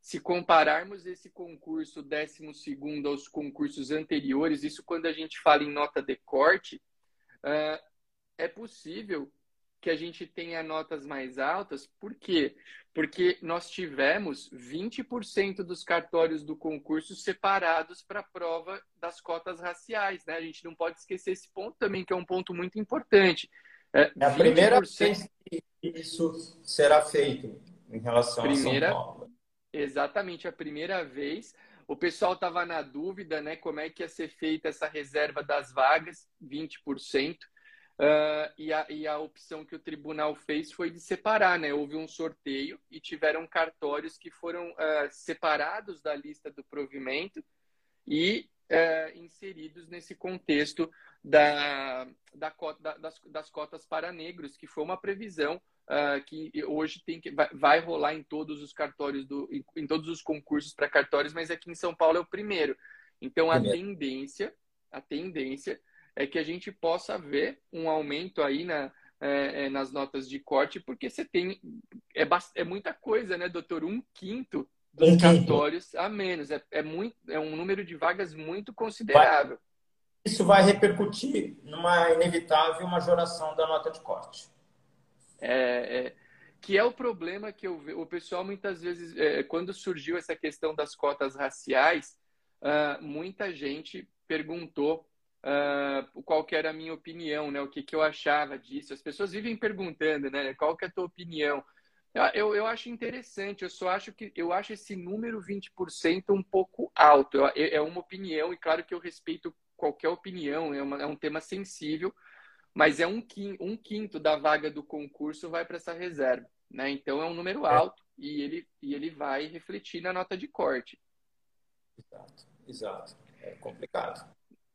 se compararmos esse concurso 12 aos concursos anteriores, isso quando a gente fala em nota de corte, uh, é possível que a gente tenha notas mais altas. Por quê? Porque nós tivemos 20% dos cartórios do concurso separados para a prova das cotas raciais. Né? A gente não pode esquecer esse ponto também, que é um ponto muito importante. É, é a primeira vez que isso será feito em relação primeira, a São Paulo. Exatamente, a primeira vez. O pessoal estava na dúvida, né? Como é que ia ser feita essa reserva das vagas, 20%. Uh, e, a, e a opção que o tribunal fez foi de separar, né? Houve um sorteio e tiveram cartórios que foram uh, separados da lista do provimento e uh, inseridos nesse contexto da, da da, das, das, cotas para negros, que foi uma previsão que hoje tem que, vai, vai, rolar em todos os cartórios, do, em, em todos os concursos para cartórios, mas aqui em São Paulo é o primeiro. Então, a primeiro. tendência, a tendência é que a gente possa ver um aumento aí na, é, é, nas notas de corte, porque você tem. É, é muita coisa, né, doutor? Um quinto dos um cartórios quinto. a menos. É, é, muito, é um número de vagas muito considerável. Isso vai repercutir numa inevitável majoração da nota de corte. É, é, que é o problema que eu vejo. O pessoal, muitas vezes, é, quando surgiu essa questão das cotas raciais, uh, muita gente perguntou uh, qual que era a minha opinião, né? O que, que eu achava disso. As pessoas vivem perguntando, né? Qual que é a tua opinião? Eu, eu acho interessante, eu só acho que eu acho esse número 20% um pouco alto. É uma opinião, e claro que eu respeito qualquer opinião, é, uma, é um tema sensível, mas é um quinto, um quinto da vaga do concurso vai para essa reserva. Né? Então é um número é. alto é. e, ele, e ele vai refletir na nota de corte. Exato, exato. É complicado.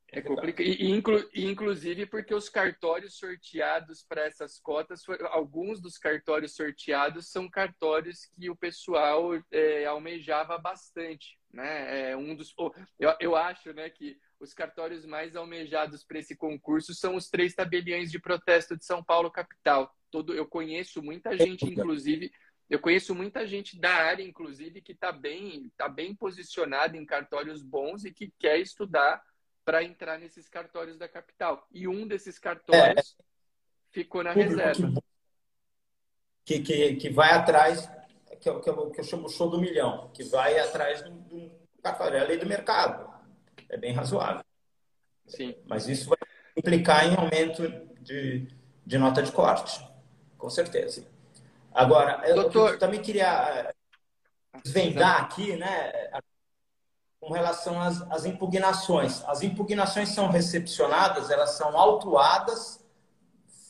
É complicado. E, inclu, inclusive porque os cartórios sorteados para essas cotas, alguns dos cartórios sorteados são cartórios que o pessoal é, almejava bastante. Né? É um dos, eu, eu acho né, que os cartórios mais almejados para esse concurso são os três tabeliões de protesto de São Paulo capital. Todo, eu conheço muita gente, inclusive, eu conheço muita gente da área, inclusive, que está bem, tá bem posicionada em cartórios bons e que quer estudar para entrar nesses cartórios da capital. E um desses cartórios é, ficou na reserva. Que, que, que vai atrás, que eu, que, eu, que eu chamo show do milhão, que vai atrás do, do cartório, é a lei do mercado. É bem razoável. Sim. Mas isso vai implicar em aumento de, de nota de corte, com certeza. Agora, Doutor... eu também queria eh, desvendar aqui, né, com relação às, às, impugnações. As impugnações são recepcionadas, elas são autuadas,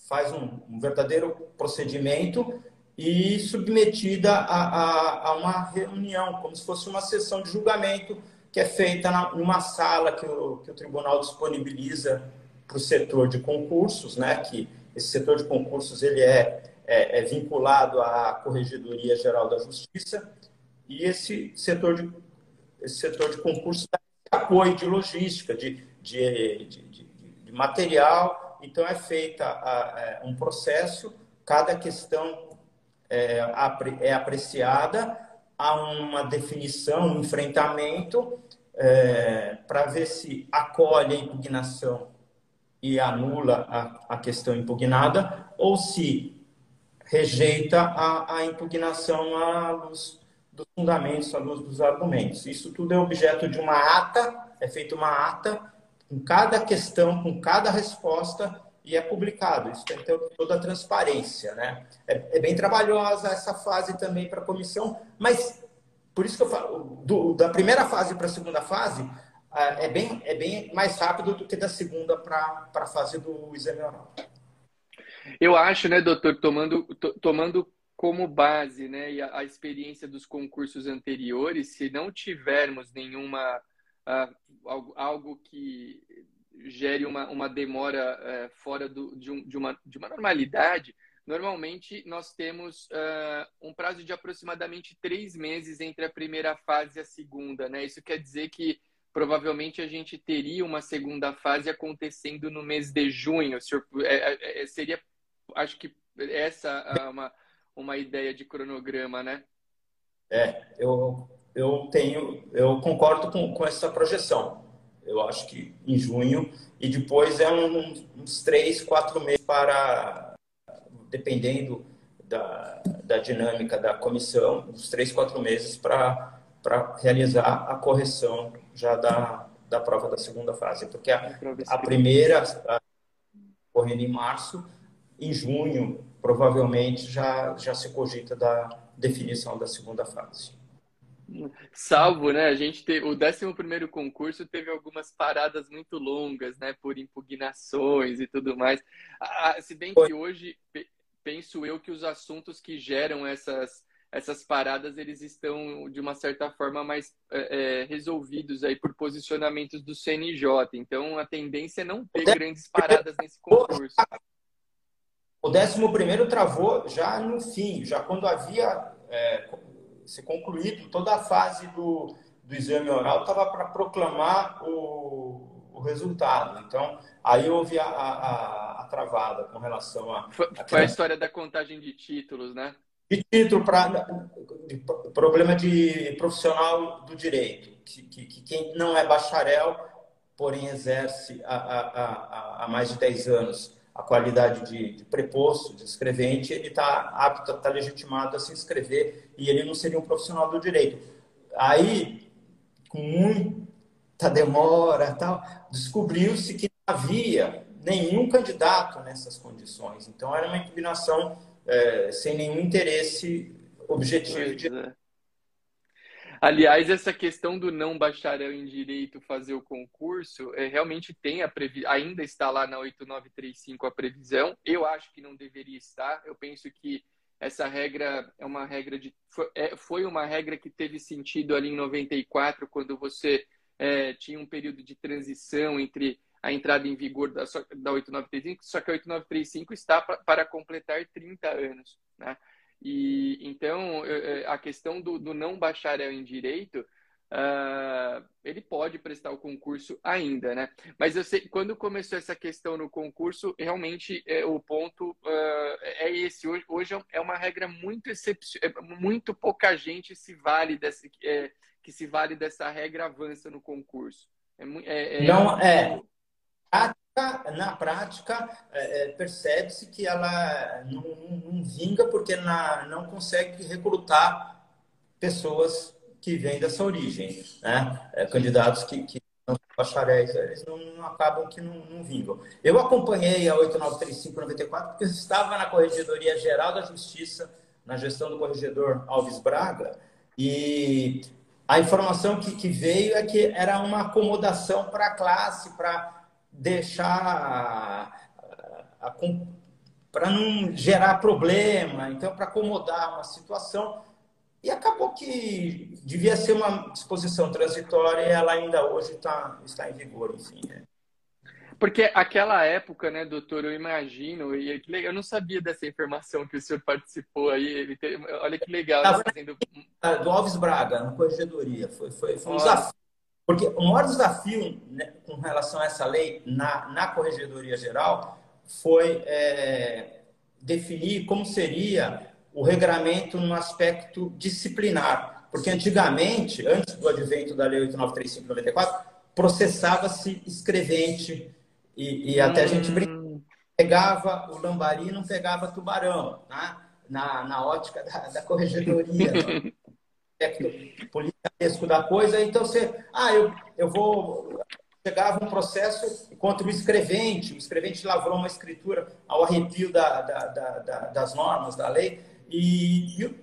faz um, um verdadeiro procedimento e submetida a, a, a, uma reunião, como se fosse uma sessão de julgamento que é feita numa sala que o, que o tribunal disponibiliza para o setor de concursos, né? Que esse setor de concursos ele é, é, é vinculado à Corregedoria Geral da Justiça e esse setor de esse setor de concursos dá apoio de logística, de, de, de, de, material. Então é feita é, um processo, cada questão é, é apreciada, há uma definição, um enfrentamento é, para ver se acolhe a impugnação e anula a, a questão impugnada ou se rejeita a, a impugnação à luz dos fundamentos, à luz dos argumentos. Isso tudo é objeto de uma ata, é feita uma ata com cada questão, com cada resposta e é publicado. Isso tem que ter toda a transparência, né? É, é bem trabalhosa essa fase também para a comissão, mas por isso que eu falo, do, da primeira fase para a segunda fase, é bem, é bem mais rápido do que da segunda para a fase do exame oral. Eu acho, né, doutor, tomando, tomando como base né, a, a, experiência dos concursos anteriores, se não tivermos nenhuma uh, algo, que gere uma, uma demora uh, fora do, de, um, de, uma, de uma normalidade, Normalmente, nós temos uh, um prazo de aproximadamente três meses entre a primeira fase e a segunda, né? Isso quer dizer que provavelmente a gente teria uma segunda fase acontecendo no mês de junho. É, é, é, seria, acho que essa é uma, uma ideia de cronograma, né? É, eu, eu tenho, eu concordo com, com essa projeção. Eu acho que em junho e depois é um, uns três, quatro meses para dependendo da, da dinâmica da comissão, uns três, quatro meses para realizar a correção já da, da prova da segunda fase. Porque a, a primeira, a, correndo em março, em junho, provavelmente já, já se cogita da definição da segunda fase. Salvo, né? A gente teve o 11 primeiro concurso teve algumas paradas muito longas, né? Por impugnações e tudo mais. Ah, se bem que hoje penso eu que os assuntos que geram essas, essas paradas eles estão de uma certa forma mais é, é resolvidos aí por posicionamentos do CNJ. Então a tendência é não ter grandes paradas nesse concurso. O décimo primeiro travou já no fim, já quando havia é, se concluído toda a fase do, do exame oral, estava para proclamar o, o resultado. Então aí houve a, a travada com relação a. Foi, foi a história da contagem de títulos, né? De título para problema de profissional do direito, que, que, que, quem não é bacharel, porém exerce há, há, há mais de 10 anos a qualidade de, de preposto, de escrevente, ele está apto, está legitimado a se inscrever e ele não seria um profissional do direito. Aí, com muita demora, tal, descobriu-se que havia nenhum candidato nessas condições. Então, era uma impugnação é, sem nenhum interesse objetivo. De... É. Aliás, essa questão do não bacharel em direito fazer o concurso, é, realmente tem a previ... ainda está lá na 8935 a previsão. Eu acho que não deveria estar. Eu penso que essa regra é uma regra de é, foi uma regra que teve sentido ali em 94 quando você é, tinha um período de transição entre a entrada em vigor da, da 8935, só que a 8935 está para completar 30 anos. Né? E então a questão do, do não bacharel em direito, uh, ele pode prestar o concurso ainda, né? Mas eu sei quando começou essa questão no concurso, realmente é, o ponto uh, é esse. Hoje, hoje é uma regra muito excepcional, é, muito pouca gente se vale dessa, é, que se vale dessa regra avança no concurso. É, é, é não é prática, na prática, é, é, percebe-se que ela não, não, vinga porque na, não consegue recrutar pessoas que vêm dessa origem. Né? É, candidatos que, que não são bacharéis, eles não, não acabam que não, não, vingam. Eu acompanhei a 8935-94 porque eu estava na Corregedoria Geral da Justiça, na gestão do corregedor Alves Braga, e a informação que, que veio é que era uma acomodação para a classe, para deixar para não gerar problema, então para acomodar uma situação, e acabou que devia ser uma disposição transitória e ela ainda hoje tá, está em vigor, enfim. Né? Porque aquela época, né, doutor, eu imagino, e eu não sabia dessa informação que o senhor participou aí. Olha que legal. Tá fazendo... Do Alves Braga, na corregedoria. Foi, foi, foi um desafio. Porque o maior desafio né, com relação a essa lei na, na corregedoria geral foi é, definir como seria o regramento no aspecto disciplinar. Porque antigamente, antes do advento da Lei 8935-94, processava-se escrevente e, e até hum. a gente hum. pegava o lambari não pegava tubarão, né? na, na ótica da, da corregedoria, no aspecto político da coisa. Então, você, ah, eu, eu vou. Chegava um processo contra o escrevente, o escrevente lavrou uma escritura ao arrepio da, da, da, das normas, da lei, e, e o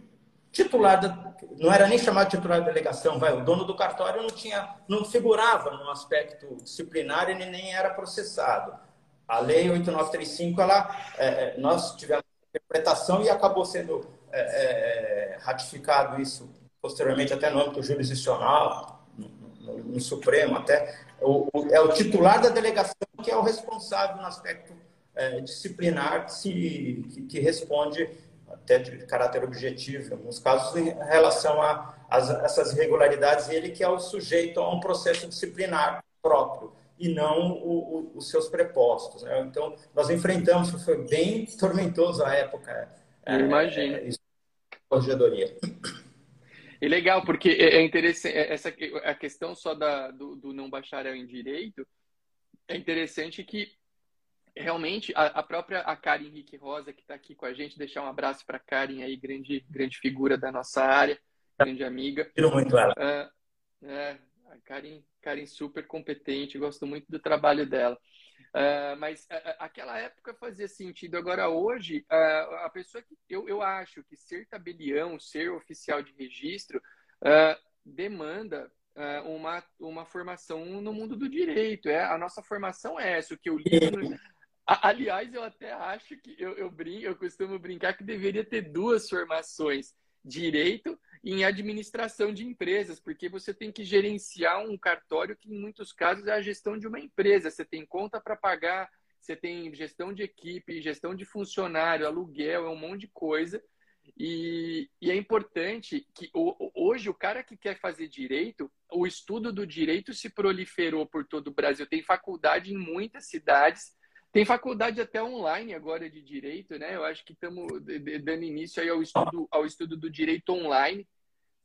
titular da, não era nem chamado titular da delegação, vai, o dono do cartório não tinha, não figurava no aspecto disciplinar, ele nem era processado. A lei 8935, ela, é, é, nós tivemos interpretação e acabou sendo é, é, ratificado isso posteriormente até no âmbito jurisdicional, no, no, no Supremo até. O, o, é o titular da delegação que é o responsável no aspecto é, disciplinar que, se, que, que responde até de caráter objetivo, em alguns casos, em relação a, a essas irregularidades, ele que é o sujeito a um processo disciplinar próprio e não o, os seus prepostos. Né? Então, nós enfrentamos, foi bem tormentoso a época. Eu imagino. É, corregedoria. E legal, porque é, é interessante, é, essa, a questão só da, do, do não bacharel em direito, é interessante que realmente a, a, própria a Karen Henrique Rosa que está aqui com a gente, deixar um abraço para Karen aí, grande grande figura da nossa área, grande amiga. Muito ela. Uh, é, a Karen, Karen super competente, gosto muito do trabalho dela. Uh, mas uh, aquela época fazia sentido. Agora, hoje, a pessoa que eu, eu acho que ser tabelião, ser oficial de registro, demanda uma, uma formação no mundo do direito. É, a nossa formação é essa, o que eu li no, Aliás, eu até acho que eu, eu, brinco, eu costumo brincar que deveria ter duas formações: direito em administração de empresas, porque você tem que gerenciar um cartório que, em muitos casos, é a gestão de uma empresa. Você tem conta para pagar, você tem gestão de equipe, gestão de funcionário, aluguel, é um monte de coisa. E, e é importante que hoje o cara que quer fazer direito, o estudo do direito se proliferou por todo o Brasil. Tem faculdade em muitas cidades tem faculdade até online agora de direito, né? Eu acho que estamos dando início aí ao estudo, ao estudo do direito online.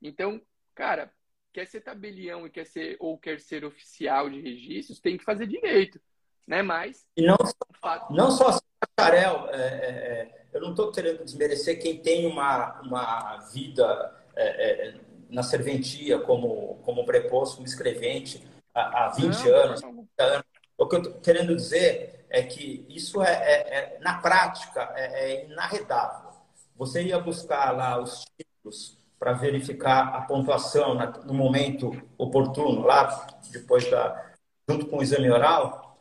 Então, cara, quer ser tabelião e quer ser ou quer ser oficial de registros, tem que fazer direito, né? Mas e não só, não só bacharel, é, é, é, eu não estou querendo desmerecer quem tem uma, uma vida é, é na serventia como como preposto, como escrevente há, há 20 não, anos, não. anos. O que eu estou querendo dizer é que isso é, é, é na prática é, é, inarredável. Você ia buscar lá os títulos para verificar a pontuação no momento oportuno, lá depois da junto com o exame oral.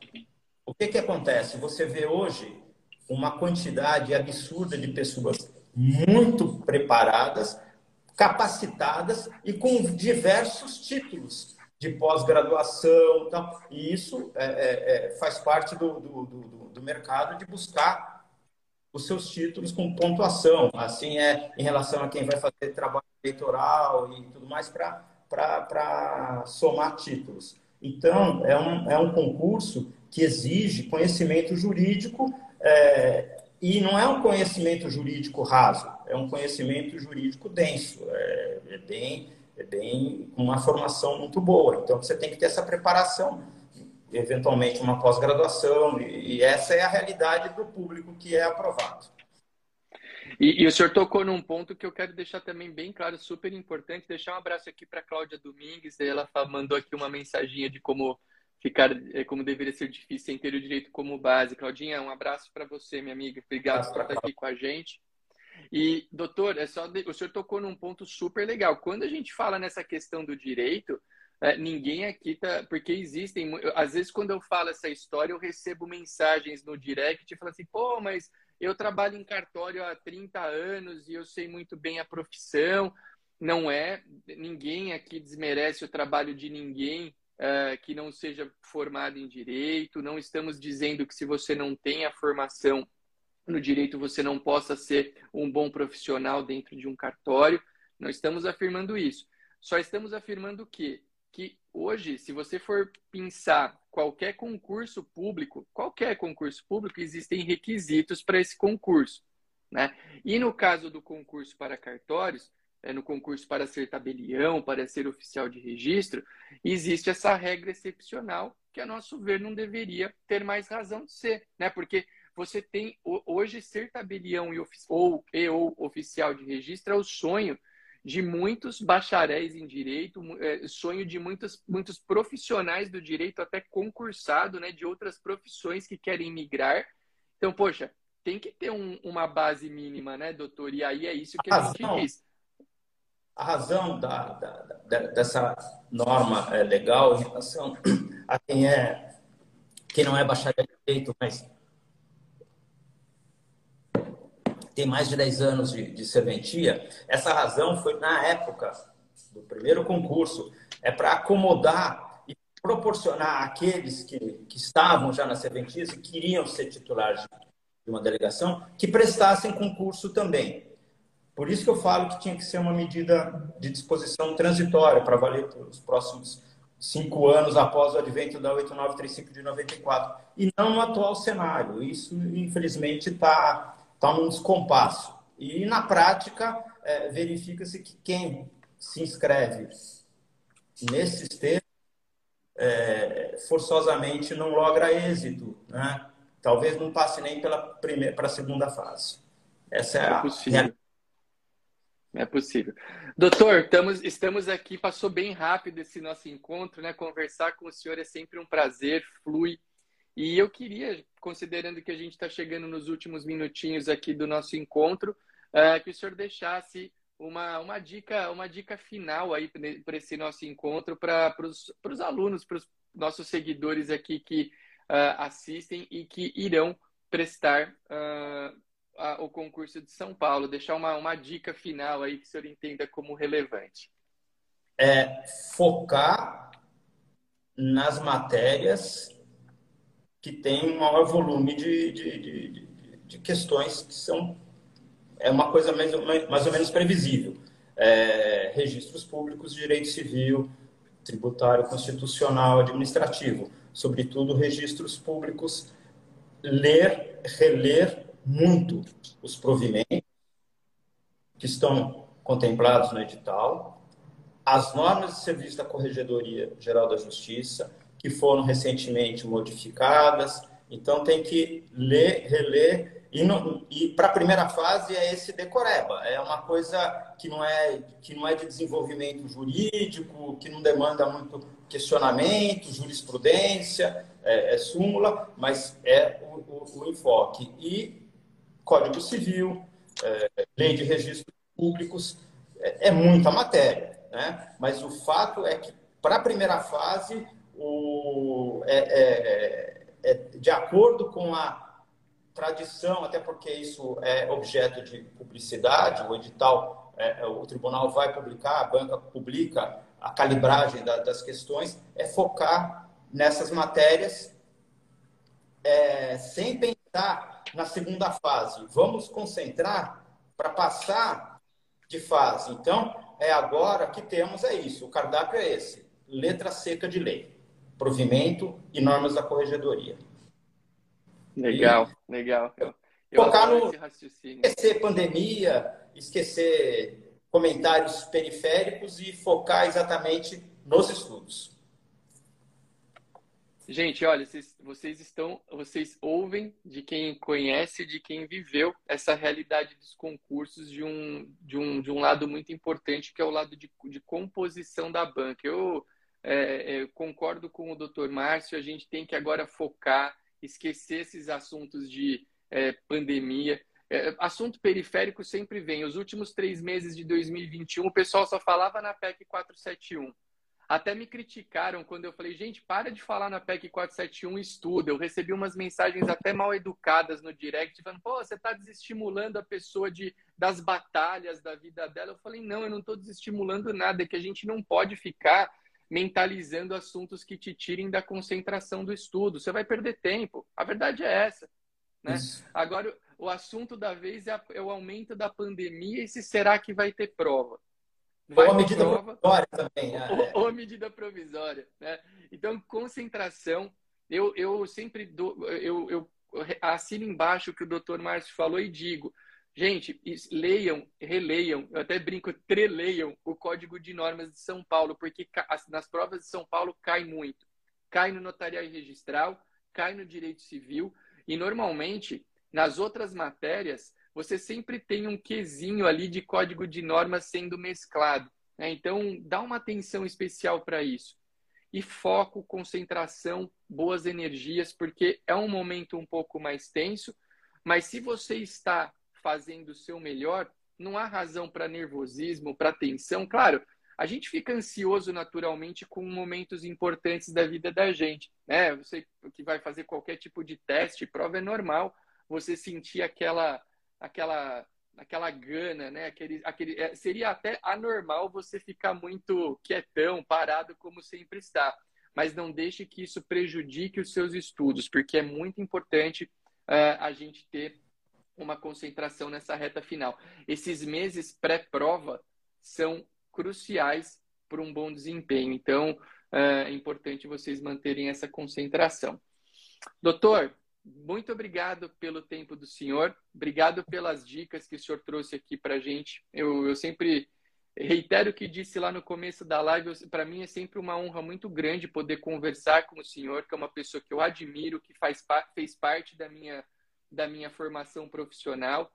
O que que acontece? Você vê hoje uma quantidade absurda de pessoas muito preparadas, capacitadas e com diversos títulos de pós-graduação. E isso é, é, é, faz parte do, do, do, do, mercado de buscar os seus títulos com pontuação. Assim é em relação a quem vai fazer trabalho eleitoral e tudo mais para somar títulos. Então, é um, é um concurso que exige conhecimento jurídico é, e não é um conhecimento jurídico raso, é um conhecimento jurídico denso, é, é bem é bem uma formação muito boa. Então você tem que ter essa preparação, eventualmente uma pós-graduação, e, essa é a realidade do público que é aprovado. E, e, o senhor tocou num ponto que eu quero deixar também bem claro, super importante. Deixar um abraço aqui para Cláudia Domingues. Ela mandou aqui uma mensaginha de como ficar, é, como deveria ser difícil sem ter o direito como base. Claudinha, um abraço para você, minha amiga. Obrigado por estar aqui com a gente. E, doutor, é só de... o senhor tocou num ponto super legal. Quando a gente fala nessa questão do direito, é, ninguém aqui tá. Porque existem. Às vezes, quando eu falo essa história, eu recebo mensagens no direct falando assim, pô, mas eu trabalho em cartório há 30 anos e eu sei muito bem a profissão. não é, ninguém aqui desmerece o trabalho de ninguém uh, que não seja formado em direito, não estamos dizendo que se você não tem a formação no direito você não possa ser um bom profissional dentro de um cartório, não estamos afirmando isso. Só estamos afirmando que que hoje, se você for pensar qualquer concurso público, qualquer concurso público, existem requisitos para esse concurso. Né? E no caso do concurso para cartórios, é, no concurso para ser tabelião, para ser oficial de registro, existe essa regra excepcional que, a nosso ver, não deveria ter mais razão de ser, né? Porque você tem hoje ser tabelião e, ou, e ou oficial de registro é o sonho de muitos bacharéis em direito, é, sonho de muitos, muitos profissionais do direito, até concursado, né, de outras profissões que querem migrar. Então, poxa, tem que ter um, uma base mínima, né, doutor? E aí é isso que a, a gente razão, diz. A razão da, da, da, dessa norma é, legal em relação a quem é quem não é bacharel de direito, mas tem mais de 10 anos de, de serventia, essa razão foi na época do primeiro concurso, é para acomodar e proporcionar àqueles que, que estavam já na serventia e queriam ser titulares de uma delegação, que prestassem concurso também. Por isso que eu falo que tinha que ser uma medida de disposição transitória para valer os próximos cinco anos após o advento da 8935 de 94, e não no atual cenário. Isso, infelizmente, está está num descompasso. E, na prática, é, verifica-se que quem se inscreve nesses termos é, forçosamente não logra êxito, né? Talvez não passe nem pela primeira, para a segunda fase. Essa é, é a possível. É possível. Doutor, estamos, estamos aqui, passou bem rápido esse nosso encontro, né? Conversar com o senhor é sempre um prazer, flui e eu queria, considerando que a gente está chegando nos últimos minutinhos aqui do nosso encontro, uh, que o senhor deixasse uma, uma, dica, uma dica final aí para esse nosso encontro para os alunos, para os nossos seguidores aqui que uh, assistem e que irão prestar uh, a, o concurso de São Paulo. Deixar uma, uma dica final aí que o senhor entenda como relevante. É focar nas matérias que tem um maior volume de, de, de, de questões que são é uma coisa mais, mais ou menos previsível. É, registros públicos, direito civil, tributário, constitucional, administrativo, sobretudo registros públicos, ler, reler muito os provimentos que estão contemplados no edital, as normas de serviço da Corregedoria Geral da Justiça, que foram recentemente modificadas. Então tem que ler, reler e, e para a primeira fase é esse decoreba. É uma coisa que não é que não é de desenvolvimento jurídico, que não demanda muito questionamento, jurisprudência, é, é súmula, mas é o, o, o, enfoque e Código Civil, é, Lei de Registros Públicos, é, é muita matéria, né? Mas o fato é que para a primeira fase o, é, é, é, de acordo com a tradição, até porque isso é objeto de publicidade, o edital, é, o tribunal vai publicar, a banca publica a calibragem da, das questões, é focar nessas matérias é, sem pensar na segunda fase. Vamos concentrar para passar de fase. Então, é agora que temos é isso. O cardápio é esse: letra seca de lei provimento e normas da corregedoria. Legal, e legal. Eu, eu focar no esquecer pandemia, esquecer comentários periféricos e focar exatamente nos estudos. Gente, olha, vocês, vocês, estão, vocês ouvem de quem conhece, de quem viveu essa realidade dos concursos de um, de um, de um lado muito importante, que é o lado de, de composição da banca. Eu é, é, concordo com o doutor Márcio, a gente tem que agora focar, esquecer esses assuntos de é, pandemia. É, assunto periférico sempre vem. Os últimos três meses de 2021, o pessoal só falava na PEC 471. Até me criticaram quando eu falei, gente, para de falar na PEC 471 estuda. Eu recebi umas mensagens até mal educadas no direct, falando, pô, você está desestimulando a pessoa de, das batalhas da vida dela. Eu falei, não, eu não estou desestimulando nada, é que a gente não pode ficar mentalizando assuntos que te tirem da concentração do estudo. Você vai perder tempo. A verdade é essa. Né? Agora, o assunto da vez é, a, é, o aumento da pandemia e se será que vai ter prova. Vai ou a medida prova, provisória também. Né? Ou, medida provisória. Né? Então, concentração. Eu, eu sempre dou, eu, eu assino embaixo o que o doutor Márcio falou e digo. Gente, leiam, releiam, eu até brinco, treleiam o Código de Normas de São Paulo, porque nas provas de São Paulo cai muito. Cai no notarial e registral, cai no direito civil, e normalmente, nas outras matérias, você sempre tem um quesinho ali de código de normas sendo mesclado. Né? Então, dá uma atenção especial para isso. E foco, concentração, boas energias, porque é um momento um pouco mais tenso, mas se você está fazendo o seu melhor, não há razão para nervosismo, para tensão. Claro, a gente fica ansioso naturalmente com momentos importantes da vida da gente, né? Você que vai fazer qualquer tipo de teste, prova é normal você sentir aquela aquela aquela gana, né? Aquele, aquele, é, seria até anormal você ficar muito quietão, parado como sempre está. Mas não deixe que isso prejudique os seus estudos, porque é muito importante uh, a gente ter uma concentração nessa reta final. Esses meses pré-prova são cruciais para um bom desempenho. Então, é importante vocês manterem essa concentração. Doutor, muito obrigado pelo tempo do senhor, obrigado pelas dicas que o senhor trouxe aqui para a gente. Eu, eu sempre reitero o que disse lá no começo da live, para mim é sempre uma honra muito grande poder conversar com o senhor, que é uma pessoa que eu admiro, que faz, fez parte da minha da minha formação profissional.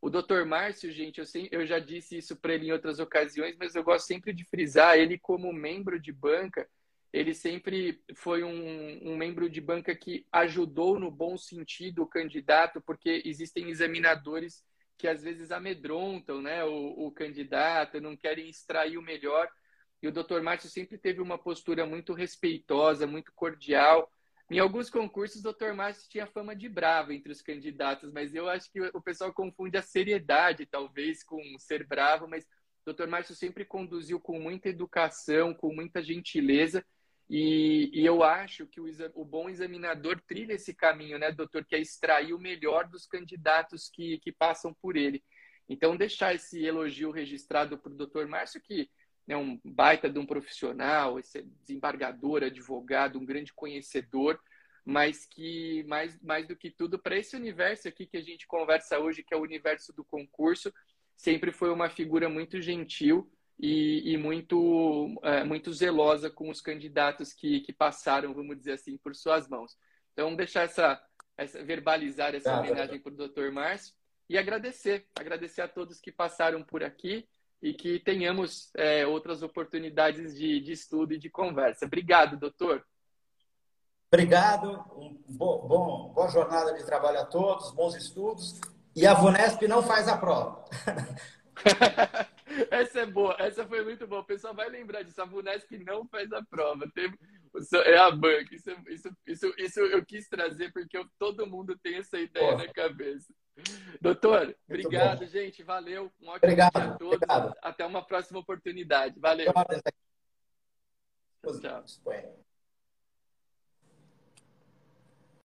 O Dr. Márcio, gente, eu, eu já disse isso para ele em outras ocasiões, mas eu gosto sempre de frisar ele como membro de banca. Ele sempre foi um, um membro de banca que ajudou no bom sentido o candidato, porque existem examinadores que às vezes amedrontam né, o, o candidato, não querem extrair o melhor. E o Dr. Márcio sempre teve uma postura muito respeitosa, muito cordial. Em alguns concursos, o Dr. Márcio tinha fama de bravo entre os candidatos, mas eu acho que o pessoal confunde a seriedade, talvez, com ser bravo, mas o Dr. Márcio sempre conduziu com muita educação, com muita gentileza, e, e eu acho que o, o, bom examinador trilha esse caminho, né, doutor, que é extrair o melhor dos candidatos que, que passam por ele. Então, deixar esse elogio registrado para o doutor Márcio, que né, um baita de um profissional, esse desembargador, advogado, um grande conhecedor, mas que mais, mais do que tudo para esse universo aqui que a gente conversa hoje, que é o universo do concurso, sempre foi uma figura muito gentil e, e muito é, muito zelosa com os candidatos que, que passaram, vamos dizer assim, por suas mãos. Então, deixar essa, essa verbalizar essa homenagem para o Dr. Márcio e agradecer, agradecer a todos que passaram por aqui e que tenhamos é, outras oportunidades de, de, estudo e de conversa. Obrigado, doutor. Obrigado, um bom, bom, boa jornada de trabalho a todos, bons estudos. E a VUNESP não faz a prova. essa é boa, essa foi muito boa. O pessoal vai lembrar disso. A VUNESP não faz a prova. É a banca. Isso, isso, isso, isso eu quis trazer porque eu, todo mundo tem essa ideia na cabeça. Doutor, obrigado, gente. Valeu. Um ótimo obrigado, dia a todos. Obrigado. Até uma próxima oportunidade. Valeu. Tchau.